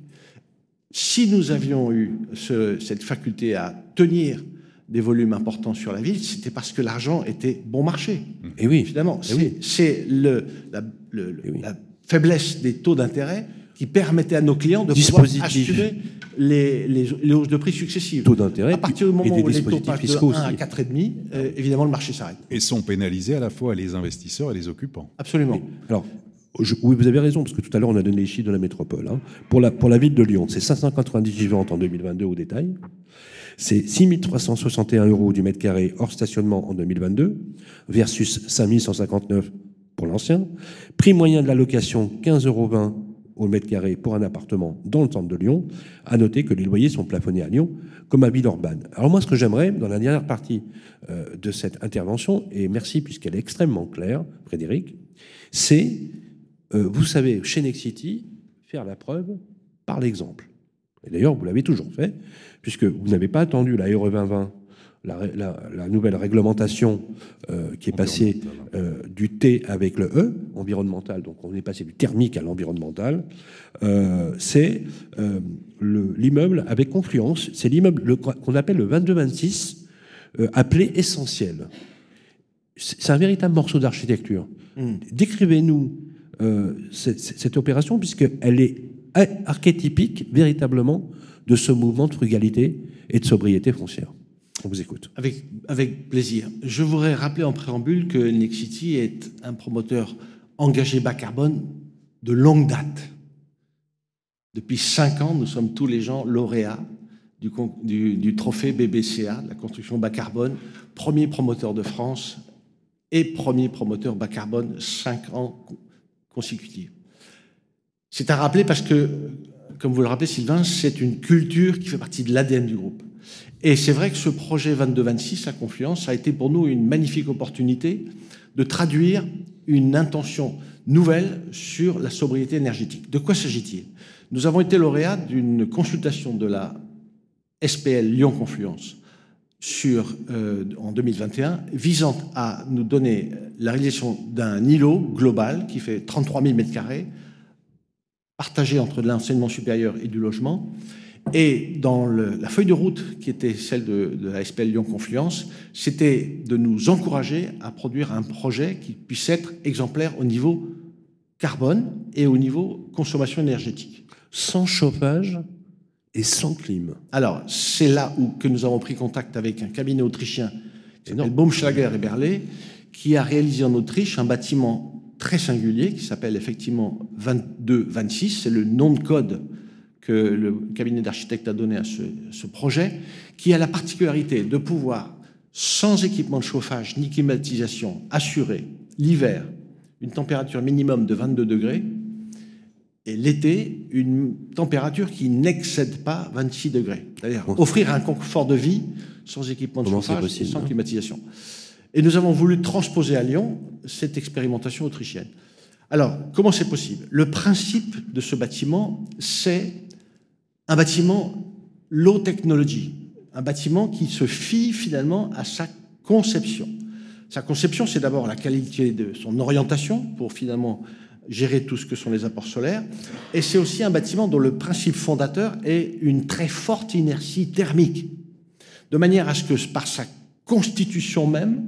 L: Si nous avions eu ce- cette faculté à tenir des volumes importants sur la ville, c'était parce que l'argent était bon marché.
B: Et oui.
L: Évidemment,
B: Eh
L: c'est
B: oui.
L: le, la faiblesse des taux d'intérêt qui permettait à nos clients de pouvoir assumer les, les, les hausses de prix successives.
B: Taux d'intérêt
L: À partir du moment où les taux
B: dispositifs
L: passent de
B: fiscaux
L: 1 à
B: aussi.
L: 4,5, euh, évidemment, le marché s'arrête.
J: Et sont pénalisés à la fois les investisseurs et les occupants.
L: Absolument.
B: Alors, je- oui, vous avez raison, parce que tout à l'heure, on a donné les chiffres de la métropole. hein. Pour, la, pour la ville de Lyon, c'est 598 ventes en 2022 au détail. C'est 6361 euros du mètre carré hors stationnement en 2022, versus 5159 pour l'ancien. Prix moyen de la location, 15,20 euros au mètre carré pour un appartement dans le centre de Lyon. À noter que les loyers sont plafonnés à Lyon comme à Villeurbanne. Alors moi, ce que j'aimerais, dans la dernière partie euh, de cette intervention, et merci puisqu'elle est extrêmement claire, Frédéric, c'est, euh, vous savez, chez Nexity, faire la preuve par l'exemple. Et d'ailleurs, vous l'avez toujours fait, puisque vous n'avez pas attendu la RE 2020, la, ré- la- la nouvelle réglementation euh, qui est passée euh, du T avec le E, environnemental, donc on est passé du thermique à l'environnemental, euh, c'est le- l'immeuble avec confluence, c'est l'immeuble le- qu'on appelle le 2226, euh, appelé essentiel. C'est un véritable morceau d'architecture. Décrivez-nous euh, cette, cette opération, puisqu'elle est archétypique véritablement de ce mouvement de frugalité et de sobriété foncière. On vous écoute.
L: Avec, plaisir. Je voudrais rappeler en préambule que Nexity est un promoteur engagé bas carbone de longue date. Depuis cinq ans, nous sommes tous les gens lauréats du, du- trophée BBCA, la construction bas carbone, premier promoteur de France et premier promoteur bas carbone cinq ans co- consécutifs. C'est à rappeler parce que, comme vous le rappelez, Sylvain, c'est une culture qui fait partie de l'ADN du groupe. Et c'est vrai que ce projet 22-26 à Confluence a été pour nous une magnifique opportunité de traduire une intention nouvelle sur la sobriété énergétique. De quoi s'agit-il? Nous avons été lauréats d'une consultation de la SPL Lyon Confluence euh, en 2021 visant à nous donner la réalisation d'un îlot global qui fait 33 000 m2 partagé entre l'enseignement supérieur et du logement. Et dans le- la feuille de route qui était celle de, de la SPL Lyon Confluence, c'était de nous encourager à produire un projet qui puisse être exemplaire au niveau carbone et au niveau consommation énergétique.
B: Sans chauffage et sans clim.
L: Alors, c'est là où que nous avons pris contact avec un cabinet autrichien qui s'appelle Baumschlager et Berlet, qui a réalisé en Autriche un bâtiment très singulier qui s'appelle effectivement 2226. C'est le nom de code que le cabinet d'architectes a donné à ce, ce projet, qui a la particularité de pouvoir, sans équipement de chauffage ni climatisation, assurer l'hiver une température minimum de 22 degrés et l'été, une température qui n'excède pas 26 degrés. C'est-à-dire offrir un confort de vie sans équipement de
B: Comment
L: chauffage et sans
B: hein
L: climatisation. Et nous avons voulu transposer à Lyon cette expérimentation autrichienne. Alors, comment c'est possible? Le principe de ce bâtiment, c'est un bâtiment low technology, un bâtiment qui se fie finalement à sa conception. Sa conception, c'est d'abord la qualité de son orientation pour finalement gérer tout ce que sont les apports solaires. Et c'est aussi un bâtiment dont le principe fondateur est une très forte inertie thermique, de manière à ce que par sa constitution même,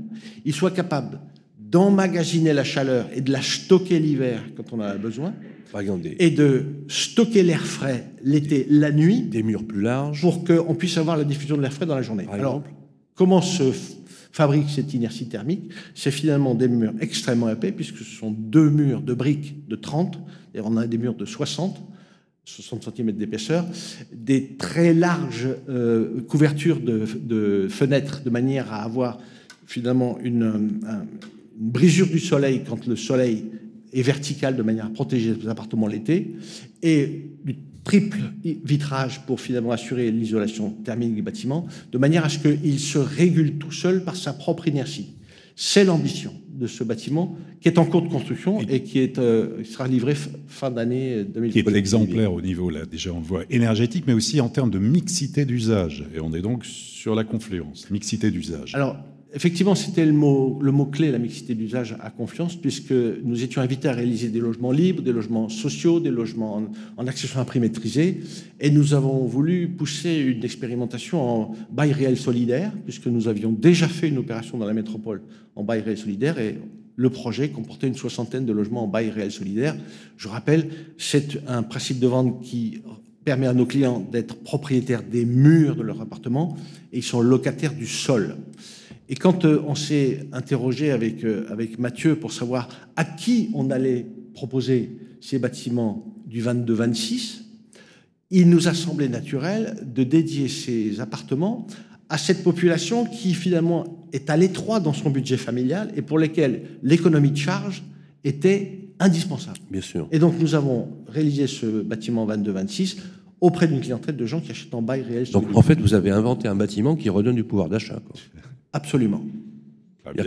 L: il soit capable d'emmagasiner la chaleur et de la stocker l'hiver quand on en a besoin,
B: Par exemple, des,
L: et de stocker l'air frais l'été, la nuit,
B: des murs plus larges.
L: pour qu'on puisse avoir la diffusion de l'air frais dans la journée.
B: Par
L: Alors,
B: exemple
L: comment se fabrique cette inertie thermique? C'est finalement des murs extrêmement épais, puisque ce sont deux murs de briques de 30, et on a des murs de 60, 60 cm d'épaisseur, des très larges euh, couvertures de, de fenêtres, de manière à avoir finalement une, un- une brisure du soleil quand le soleil est vertical, de manière à protéger les appartements l'été, et du triple vitrage pour finalement assurer l'isolation thermique du bâtiment, de manière à ce qu'il se régule tout seul par sa propre inertie. C'est l'ambition de ce bâtiment qui est en cours de construction et qui est, euh, sera livré fin d'année 2020.
J: qui est exemplaire au niveau, là, déjà on le voit, énergétique, mais aussi en termes de mixité d'usage. Et on est donc sur la confluence, mixité d'usage.
L: Alors, effectivement, c'était le mot, le mot clé, la mixité d'usage à confiance, puisque nous étions invités à réaliser des logements libres, des logements sociaux, des logements en, en accession et nous avons voulu pousser une expérimentation en bail réel solidaire, puisque nous avions déjà fait une opération dans la métropole en bail réel solidaire, et le projet comportait une soixantaine de logements en bail réel solidaire. Je rappelle, c'est un principe de vente qui permet à nos clients d'être propriétaires des murs de leur appartement, et ils sont locataires du sol. Et quand euh, on s'est interrogé avec, euh, avec Mathieu pour savoir à qui on allait proposer ces bâtiments du 22-26, il nous a semblé naturel de dédier ces appartements à cette population qui finalement est à l'étroit dans son budget familial et pour lesquels l'économie de charge était indispensable.
B: Bien sûr.
L: Et donc nous avons réalisé ce bâtiment 22-26 auprès d'une clientèle de gens qui achètent en bail réel.
B: Donc en fait, vous avez inventé un bâtiment qui redonne du pouvoir d'achat.
L: Absolument.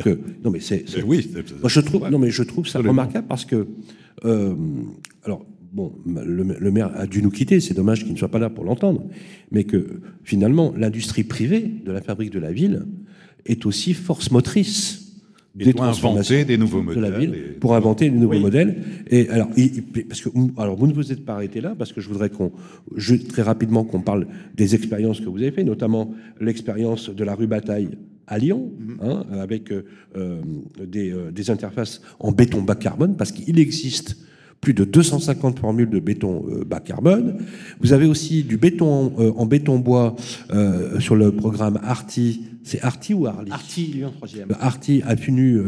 B: Que non mais c'est
J: oui, c'est-
B: moi je trouve non mais je trouve ça
J: Absolument.
B: remarquable parce que euh, alors bon le, le maire a dû nous quitter c'est dommage qu'il ne soit pas là pour l'entendre mais que finalement l'industrie privée de la fabrique de la ville est aussi force motrice
J: Et doit inventer des nouveaux
B: de la
J: modèles
B: ville
J: et-
B: pour inventer de nouveaux
L: Oui.
B: modèles. Et alors, il- parce que alors vous ne vous êtes pas arrêté là parce que je voudrais qu'on je- très rapidement qu'on parle des expériences que vous avez fait, notamment l'expérience de la rue Bataille à Lyon, hein, avec euh, euh, des, euh, des interfaces en béton bas carbone, parce qu'il existe plus de 250 formules de béton euh, bas carbone. Vous avez aussi du béton euh, en béton bois euh, sur le programme Arti. C'est Arti ou Arli
L: Arti, Lyon 3e.
B: Arti a tenu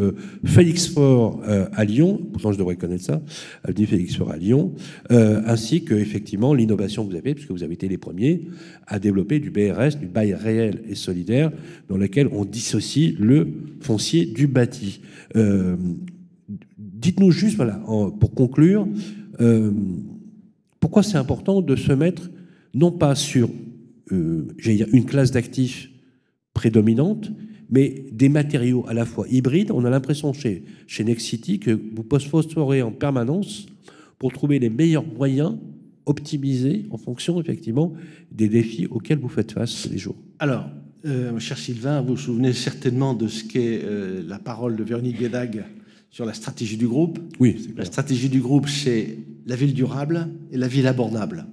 B: Félix Fort à Lyon, pourtant je devrais connaître ça, a tenu Félix Fort à Lyon, ainsi que effectivement l'innovation que vous avez, puisque vous avez été les premiers à développer du BRS, du bail réel et solidaire, dans lequel on dissocie le foncier du bâti. Euh, Dites-nous juste, voilà, pour conclure, euh, pourquoi c'est important de se mettre non pas sur euh, une classe d'actifs prédominante, mais des matériaux à la fois hybrides. On a l'impression chez, chez Nexity que vous phosphorez en permanence pour trouver les meilleurs moyens optimisés en fonction effectivement des défis auxquels vous faites face les jours.
L: Alors, euh, cher Sylvain, vous vous souvenez certainement de ce qu'est la parole de Véronique Guédag sur la stratégie du groupe.
B: Oui, c'est
L: La stratégie du groupe, c'est la ville durable et la ville abordable.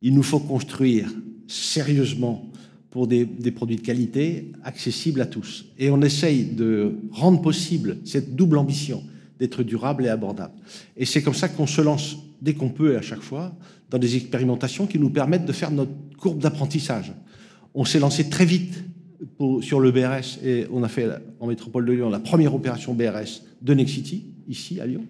L: Il nous faut construire sérieusement pour des, des produits de qualité accessibles à tous. Et on essaye de rendre possible cette double ambition d'être durable et abordable. Et c'est comme ça qu'on se lance dès qu'on peut et à chaque fois dans des expérimentations qui nous permettent de faire notre courbe d'apprentissage. On s'est lancé très vite sur le BRS et on a fait en métropole de Lyon la première opération BRS de Nexity, ici à Lyon.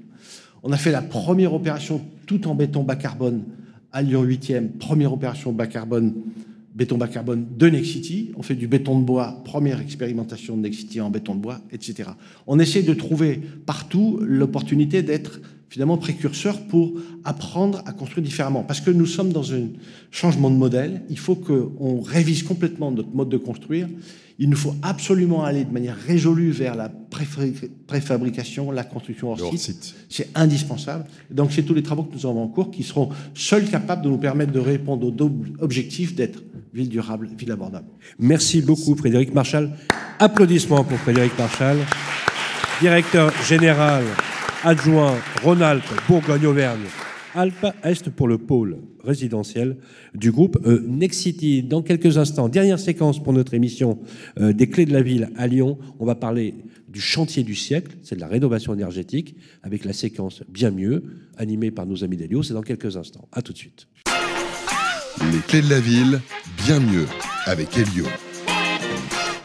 L: On a fait la première opération tout en béton bas carbone à Lyon 8e, première opération bas carbone, béton bas carbone de Nexity. On fait du béton de bois, première expérimentation de Nexity en béton de bois, etc. On essaie de trouver partout l'opportunité d'être finalement précurseur pour apprendre à construire différemment. Parce que nous sommes dans un changement de modèle. Il faut qu'on révise complètement notre mode de construire. Il nous faut absolument aller de manière résolue vers la préfabri- préfabrication, la construction hors
J: Le hors
L: site.
J: site.
L: C'est indispensable. Donc, c'est tous les travaux que nous avons en cours qui seront seuls capables de nous permettre de répondre au double objectif d'être ville durable, ville abordable.
B: Merci beaucoup Frédéric Marchal. Applaudissements pour Frédéric Marchal, directeur général adjoint Rhône-Alpes, Bourgogne-Auvergne, Alpes-Est pour le pôle résidentiel du groupe euh, Nexity. Dans quelques instants, dernière séquence pour notre émission euh, des clés de la ville à Lyon. On va parler du chantier du siècle, c'est de la rénovation énergétique, avec la séquence Bien mieux, animée par nos amis d'Elio. C'est dans quelques instants. À tout de suite.
A: Les clés de la ville, bien mieux, avec Elio.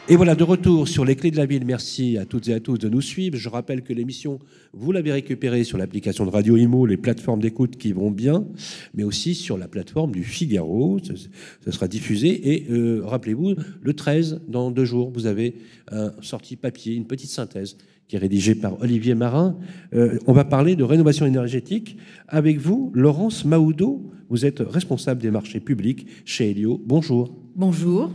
B: Et voilà, de retour sur les clés de la ville. Merci à toutes et à tous de nous suivre. Je rappelle que l'émission, vous l'avez récupérée sur l'application de Radio Imo, les plateformes d'écoute qui vont bien, mais aussi sur la plateforme du Figaro. Ça, sera diffusé. Et euh, rappelez-vous, le 13, dans deux jours, vous avez un sorti papier, une petite synthèse qui est rédigée par Olivier Marin. Euh, on va parler de rénovation énergétique avec vous, Laurence Maoudot. Vous êtes responsable des marchés publics chez Helio. Bonjour.
M: Bonjour.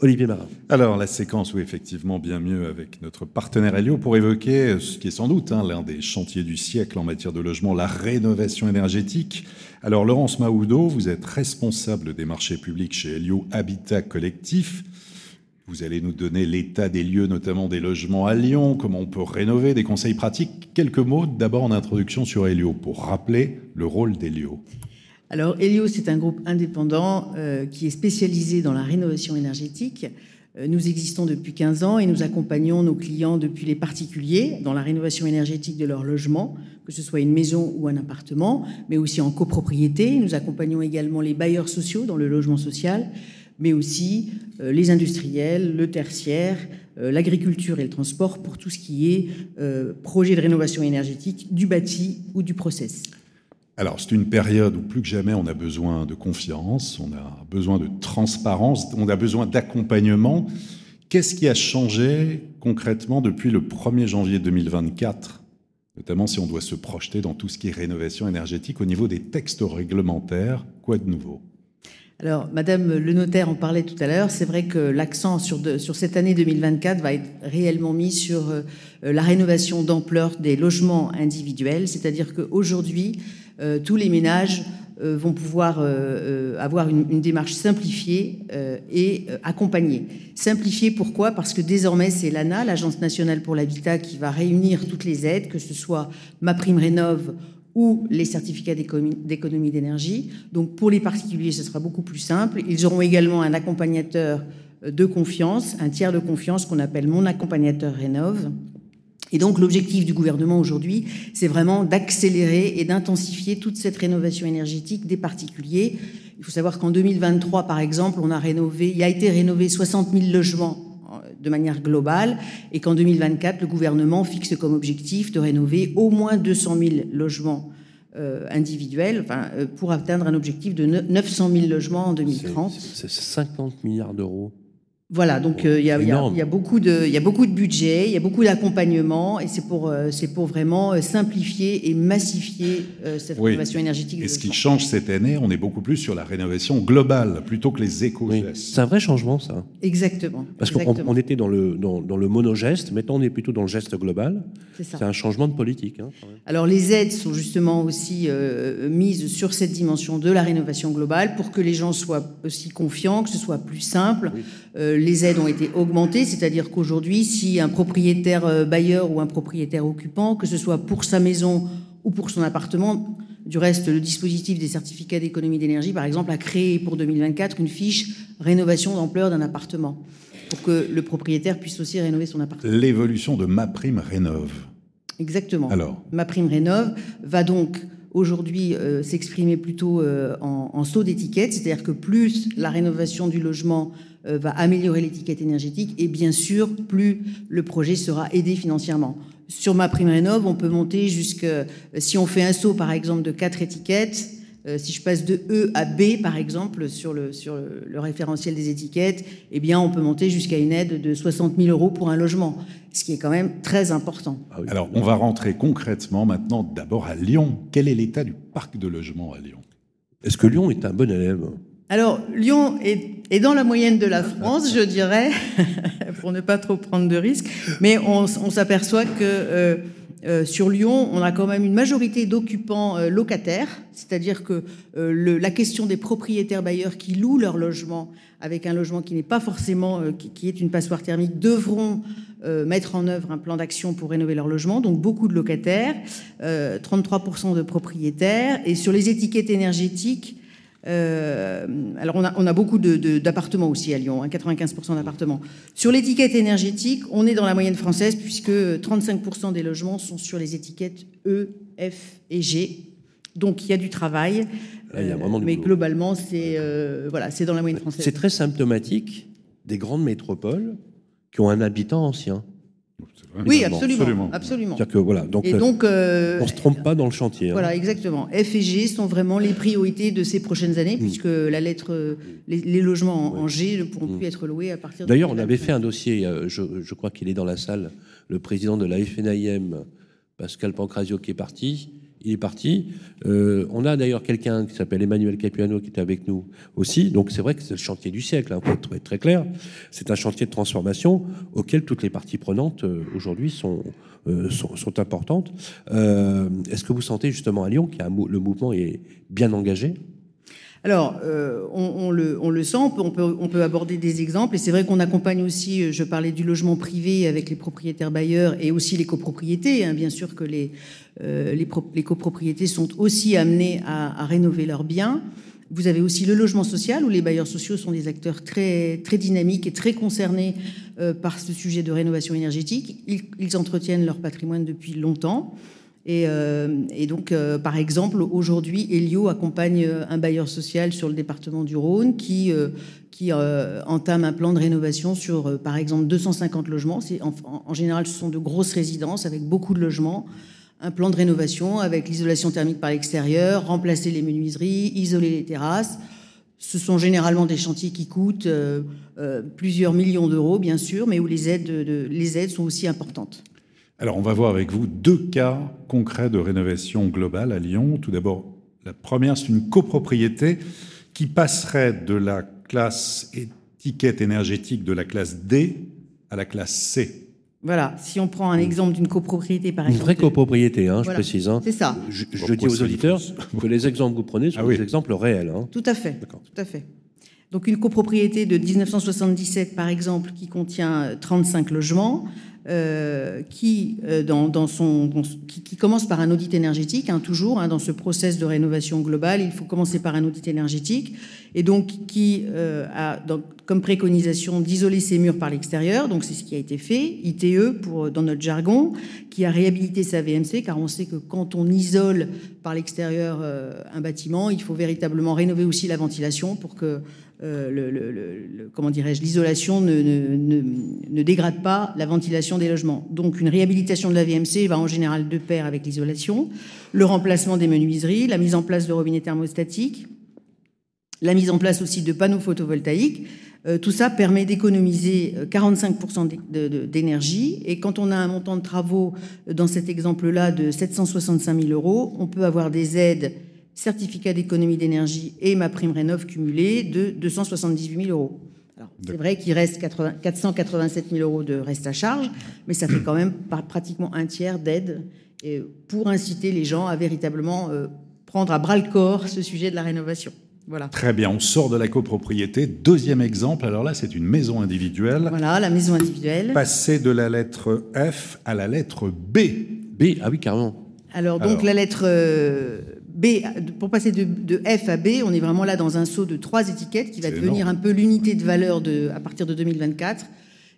B: Olivier Marin.
J: Alors, la séquence, oui, effectivement, bien mieux avec notre partenaire Helio pour évoquer ce qui est sans doute hein, l'un des chantiers du siècle en matière de logement, la rénovation énergétique. Alors, Laurence Maoudot, vous êtes responsable des marchés publics chez Helio Habitat Collectif. Vous allez nous donner l'état des lieux, notamment des logements à Lyon, comment on peut rénover, des conseils pratiques. Quelques mots d'abord en introduction sur Helio pour rappeler le rôle d'Helio.
M: Alors, Helio, c'est un groupe indépendant euh, qui est spécialisé dans la rénovation énergétique. Euh, nous existons depuis 15 ans et nous accompagnons nos clients depuis les particuliers dans la rénovation énergétique de leur logement, que ce soit une maison ou un appartement, mais aussi en copropriété. Nous accompagnons également les bailleurs sociaux dans le logement social, mais aussi les industriels, le tertiaire, l'agriculture et le transport pour tout ce qui est projet de rénovation énergétique du bâti ou du process.
J: Alors, c'est une période où plus que jamais on a besoin de confiance, on a besoin de transparence, on a besoin d'accompagnement. Qu'est-ce qui a changé concrètement depuis le 1er janvier 2024, notamment si on doit se projeter dans tout ce qui est rénovation énergétique au niveau des textes réglementaires? Quoi de nouveau?
M: Alors, Madame le notaire en parlait tout à l'heure. C'est vrai que l'accent sur, sur, cette année 2024 va être réellement mis sur euh, la rénovation d'ampleur des logements individuels. C'est-à-dire qu'aujourd'hui, tous les ménages euh, vont pouvoir avoir une, démarche simplifiée et accompagnée. Simplifiée pourquoi? Parce que désormais, c'est l'ANA, l'Agence nationale pour l'habitat, qui va réunir toutes les aides, que ce soit ma prime rénove ou les certificats d'économie d'énergie. Donc pour les particuliers, ce sera beaucoup plus simple. Ils auront également un accompagnateur de confiance, un tiers de confiance qu'on appelle mon accompagnateur Rénov. Et donc l'objectif du gouvernement aujourd'hui, c'est vraiment d'accélérer et d'intensifier toute cette rénovation énergétique des particuliers. Il faut savoir qu'en 2023, par exemple, on a rénové, il a été rénové 60 000 logements de manière globale et qu'en 2024, le gouvernement fixe comme objectif de rénover au moins 200 000 logements euh, individuels euh, pour atteindre un objectif de 900 000 logements en 2030.
B: C'est 50 milliards d'euros.
M: Voilà, donc euh, il y, a beaucoup de, il y a beaucoup de budget, il y a beaucoup d'accompagnement, et c'est pour, euh, c'est pour vraiment euh, simplifier et massifier cette rénovation énergétique.
J: Et ce qui change cette année, on est beaucoup plus sur la rénovation globale plutôt que les éco-gestes.
B: C'est un vrai changement, ça.
M: Exactement.
B: Parce qu'on était dans le, dans, dans le monogeste, maintenant on est plutôt dans le geste global. C'est un changement de politique. Hein,
M: Alors les aides sont justement aussi mises sur cette dimension de la rénovation globale pour que les gens soient aussi confiants, que ce soit plus simple les aides ont été augmentées, c'est-à-dire qu'aujourd'hui, si un propriétaire euh, bailleur ou un propriétaire occupant, que ce soit pour sa maison ou pour son appartement, du reste, le dispositif des certificats d'économie d'énergie, par exemple, a créé pour 2024 une fiche rénovation d'ampleur d'un appartement, pour que le propriétaire puisse aussi rénover son appartement.
J: L'évolution de ma prime rénove.
M: Exactement.
J: Alors
M: Ma prime rénove va donc aujourd'hui euh, s'exprimer plutôt euh, en, saut d'étiquette, c'est-à-dire que plus la rénovation du logement euh, va améliorer l'étiquette énergétique et bien sûr, plus le projet sera aidé financièrement. Sur ma prime rénov, on peut monter jusqu'à, si on fait un saut par exemple de quatre étiquettes, euh, si je passe de E à B, par exemple, sur le, sur le, référentiel des étiquettes, eh bien, on peut monter jusqu'à une aide de 60 000 euros pour un logement, ce qui est quand même très important.
J: Ah Alors, on va rentrer concrètement maintenant d'abord à Lyon. Quel est l'état du parc de logement à Lyon?
B: Est-ce que Lyon est un bon élève?
M: Alors, Lyon est, dans la moyenne de la France, je dirais, pour ne pas trop prendre de risques, mais on, s'aperçoit que euh, euh, sur Lyon, on a quand même une majorité d'occupants euh, locataires, c'est-à-dire que la question des propriétaires bailleurs qui louent leur logement avec un logement qui n'est pas forcément, qui, est une passoire thermique, devront mettre en œuvre un plan d'action pour rénover leur logement. Donc beaucoup de locataires, 33% de propriétaires, et sur les étiquettes énergétiques, euh, alors on a, on a beaucoup d'appartements aussi à Lyon, 95% hein, d'appartements. Sur l'étiquette énergétique, on est dans la moyenne française puisque 35% des logements sont sur les étiquettes E, F et G. Donc il y a du travail, mais globalement c'est euh, voilà, c'est dans la moyenne française.
B: C'est très symptomatique des grandes métropoles qui ont un habitant ancien.
M: Oui, absolument. absolument.
B: Que, voilà, donc,
M: et donc
B: euh, on ne se trompe pas dans le chantier. Hein.
M: Voilà, exactement. F et G sont vraiment les priorités de ces prochaines années, mm. puisque la lettre, les, logements en, G ne pourront mm. plus être loués à partir
B: de. D'ailleurs, on avait fait un dossier, euh, je, je, crois qu'il est dans la salle, le président de la FNIM, Pascal Pancrazio, qui est parti il est parti. Euh, on a d'ailleurs quelqu'un qui s'appelle Emmanuel Capuano qui est avec nous aussi. Donc c'est vrai que c'est le chantier du siècle, hein, pour être très clair. C'est un chantier de transformation auquel toutes les parties prenantes euh, aujourd'hui sont, euh, sont, importantes. Est-ce que vous sentez justement à Lyon que le mouvement est bien engagé?
M: Alors, on, le, sent, on peut, aborder des exemples, et c'est vrai qu'on accompagne aussi, je parlais du logement privé avec les propriétaires bailleurs et aussi les copropriétés. Hein. bien sûr que les, euh, les, copropriétés sont aussi amenées à, rénover leurs biens. Vous avez aussi le logement social, où les bailleurs sociaux sont des acteurs très, dynamiques et très concernés par ce sujet de rénovation énergétique. ils entretiennent leur patrimoine depuis longtemps. Et, et donc, par exemple, aujourd'hui, Elio accompagne un bailleur social sur le département du Rhône qui, entame un plan de rénovation sur, par exemple, 250 logements. En, en, général, ce sont de grosses résidences avec beaucoup de logements un plan de rénovation avec l'isolation thermique par l'extérieur, remplacer les menuiseries, isoler les terrasses. Ce sont généralement des chantiers qui coûtent euh, euh, plusieurs millions d'euros, bien sûr, mais où les aides, les aides sont aussi importantes.
J: Alors, on va voir avec vous deux cas concrets de rénovation globale à Lyon. Tout d'abord, la première, c'est une copropriété qui passerait de la classe étiquette énergétique de la classe D à la classe C.
M: Voilà, si on prend un exemple d'une copropriété, par exemple.
B: Une vraie copropriété, hein, je précise. Hein.
M: C'est ça.
B: Je, dis aux auditeurs que les exemples que vous prenez sont ah des exemples réels. Hein.
M: Tout à fait. Tout à fait. Donc une copropriété de 1977, par exemple, qui contient 35 logements, euh, qui, euh, dans, son, qui, commence par un audit énergétique, hein, toujours, hein, dans ce process de rénovation globale, il faut commencer par un audit énergétique, et donc qui euh, a comme préconisation d'isoler ses murs par l'extérieur, donc c'est ce qui a été fait, ITE pour, dans notre jargon, qui a réhabilité sa VMC, car on sait que quand on isole par l'extérieur un bâtiment, il faut véritablement rénover aussi la ventilation pour que euh, comment dirais-je, l'isolation ne, ne, dégrade pas la ventilation des logements. Donc une réhabilitation de la VMC va en général de pair avec l'isolation, le remplacement des menuiseries, la mise en place de robinets thermostatiques, la mise en place aussi de panneaux photovoltaïques. Euh, tout ça permet d'économiser 45% euh, d'énergie. Et quand on a un montant de travaux, dans cet exemple-là, de 765 000 euros, on peut avoir des aides certificat d'économie d'énergie et ma prime rénov cumulée de 278 000 euros. C'est vrai qu'il reste 487 000 euros de reste à charge, mais ça fait quand même pratiquement un tiers d'aide pour inciter les gens à véritablement euh, prendre à bras le corps ce sujet de la rénovation. Voilà.
J: Très bien, on sort de la copropriété. Deuxième exemple, alors là, c'est une maison individuelle.
M: Voilà, la maison individuelle.
J: Passer de la lettre F à la lettre B.
B: B, ah oui, carrément.
M: Alors, donc, la lettre euh, B, pour passer de, F à B, on est vraiment là dans un saut de trois étiquettes qui va devenir un peu l'unité de valeur de, à partir de 2024.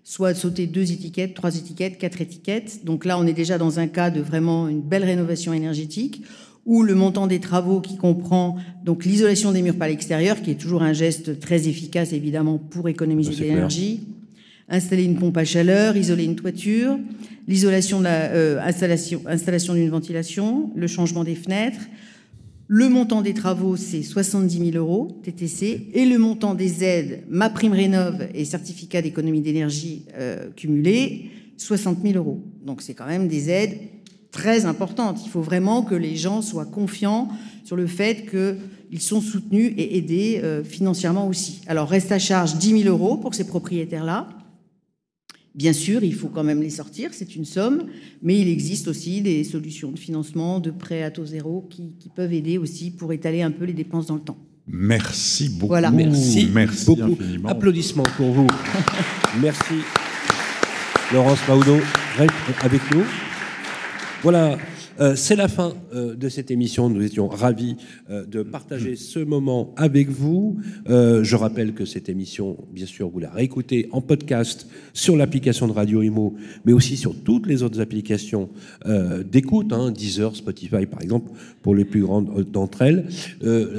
M: Soit sauter deux étiquettes, trois étiquettes, quatre étiquettes. Donc là, on est déjà dans un cas de vraiment une belle rénovation énergétique où le montant des travaux qui comprend donc l'isolation des murs par l'extérieur, qui est toujours un geste très efficace évidemment pour économiser de l'énergie, installer une pompe à chaleur, isoler une toiture, l'isolation de la euh, installation, installation d'une ventilation, le changement des fenêtres, le montant des travaux, c'est 70 000 euros TTC. Et le montant des aides, ma prime rénov et certificat d'économie d'énergie euh, cumulé, 60 000 euros. Donc c'est quand même des aides très importantes. Il faut vraiment que les gens soient confiants sur le fait qu'ils sont soutenus et aidés euh, financièrement aussi. Alors reste à charge 10 000 euros pour ces propriétaires-là. Bien sûr, il faut quand même les sortir, c'est une somme, mais il existe aussi des solutions de financement, de prêts à taux zéro qui, peuvent aider aussi pour étaler un peu les dépenses dans le temps.
J: Merci beaucoup.
B: Voilà. Merci, Merci beaucoup. Applaudissements pour vous. Merci. Laurence Maudo, avec nous. Voilà, euh, c'est la fin euh, de cette émission. Nous étions ravis euh, de partager ce moment avec vous. je rappelle que cette émission, bien sûr, vous la réécoutez en podcast sur l'application de Radio Imo, mais aussi sur toutes les autres applications d'écoute, hein, Deezer, Spotify par exemple, pour les plus grandes d'entre elles,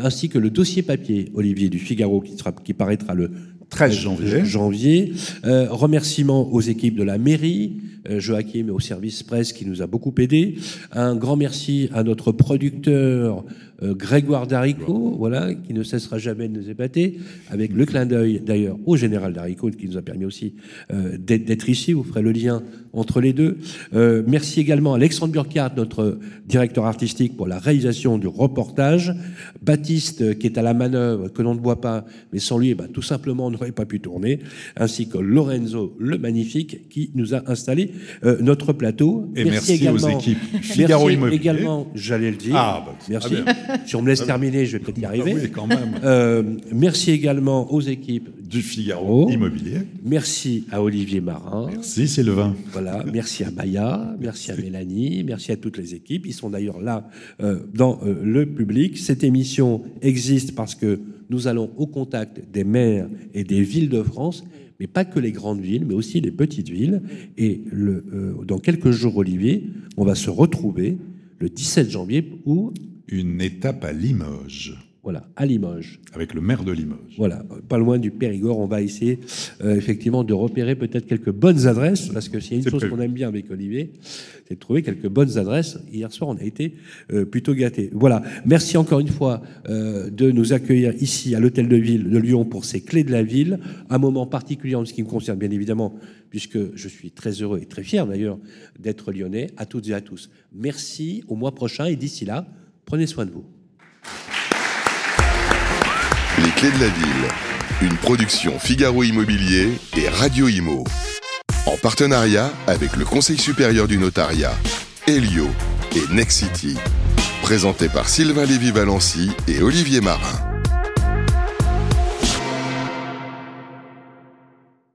B: ainsi que le dossier papier, Olivier, du Figaro, qui, sera, qui paraîtra le 13 janvier. janvier. remerciements aux équipes de la mairie, euh, Joachim au service presse qui nous a beaucoup aidé. Un grand merci à notre producteur euh, Grégoire Darico, voilà, qui ne cessera jamais de nous épater, avec le clin d'œil d'ailleurs au général Darico, qui nous a permis aussi euh, d'être ici. Vous ferez le lien entre les deux. Merci également à Alexandre Burkhardt, notre directeur artistique, pour la réalisation du reportage. Baptiste, qui est à la manœuvre, que l'on ne voit pas, mais sans lui, eh ben, tout simplement, on n'aurait pas pu tourner. Ainsi que Lorenzo, le magnifique, qui nous a installé notre plateau.
J: Et merci, également, aux équipes Figaro
B: merci également, j'allais le dire. Ah, bah, merci. Si on me laisse terminer, je vais peut-être y arriver.
J: Oui, quand même.
B: Euh, merci également aux équipes
J: du Figaro Immobilier.
B: Merci à Olivier Marin.
J: Merci Sylvain.
B: Voilà, merci à Maya, merci à Mélanie, merci à toutes les équipes. Ils sont d'ailleurs là euh, dans euh, le public. Cette émission existe parce que nous allons au contact des maires et des villes de France mais pas que les grandes villes, mais aussi les petites villes. Et le, dans quelques jours, Olivier, on va se retrouver le 17 janvier où
J: Une étape à Limoges.
B: Voilà, à Limoges.
J: Avec le maire de Limoges.
B: Voilà, pas loin du Périgord. On va essayer euh, effectivement de repérer peut-être quelques bonnes adresses, parce que s'il y a une chose qu'on aime bien avec Olivier, c'est de trouver quelques bonnes adresses. Hier soir, on a été euh, plutôt gâtés. Voilà, merci encore une fois euh, de nous accueillir ici à l'Hôtel de Ville de Lyon pour ces clés de la ville. Un moment particulier en ce qui me concerne, bien évidemment, puisque je suis très heureux et très fier d'ailleurs d'être lyonnais. À toutes et à tous. Merci, au mois prochain, et d'ici là, prenez soin de vous.
A: Clés de la ville, une production Figaro Immobilier et Radio Imo. En partenariat avec le Conseil supérieur du notariat, Helio et Nexity. Présenté par Sylvain Lévy-Valency et Olivier Marin.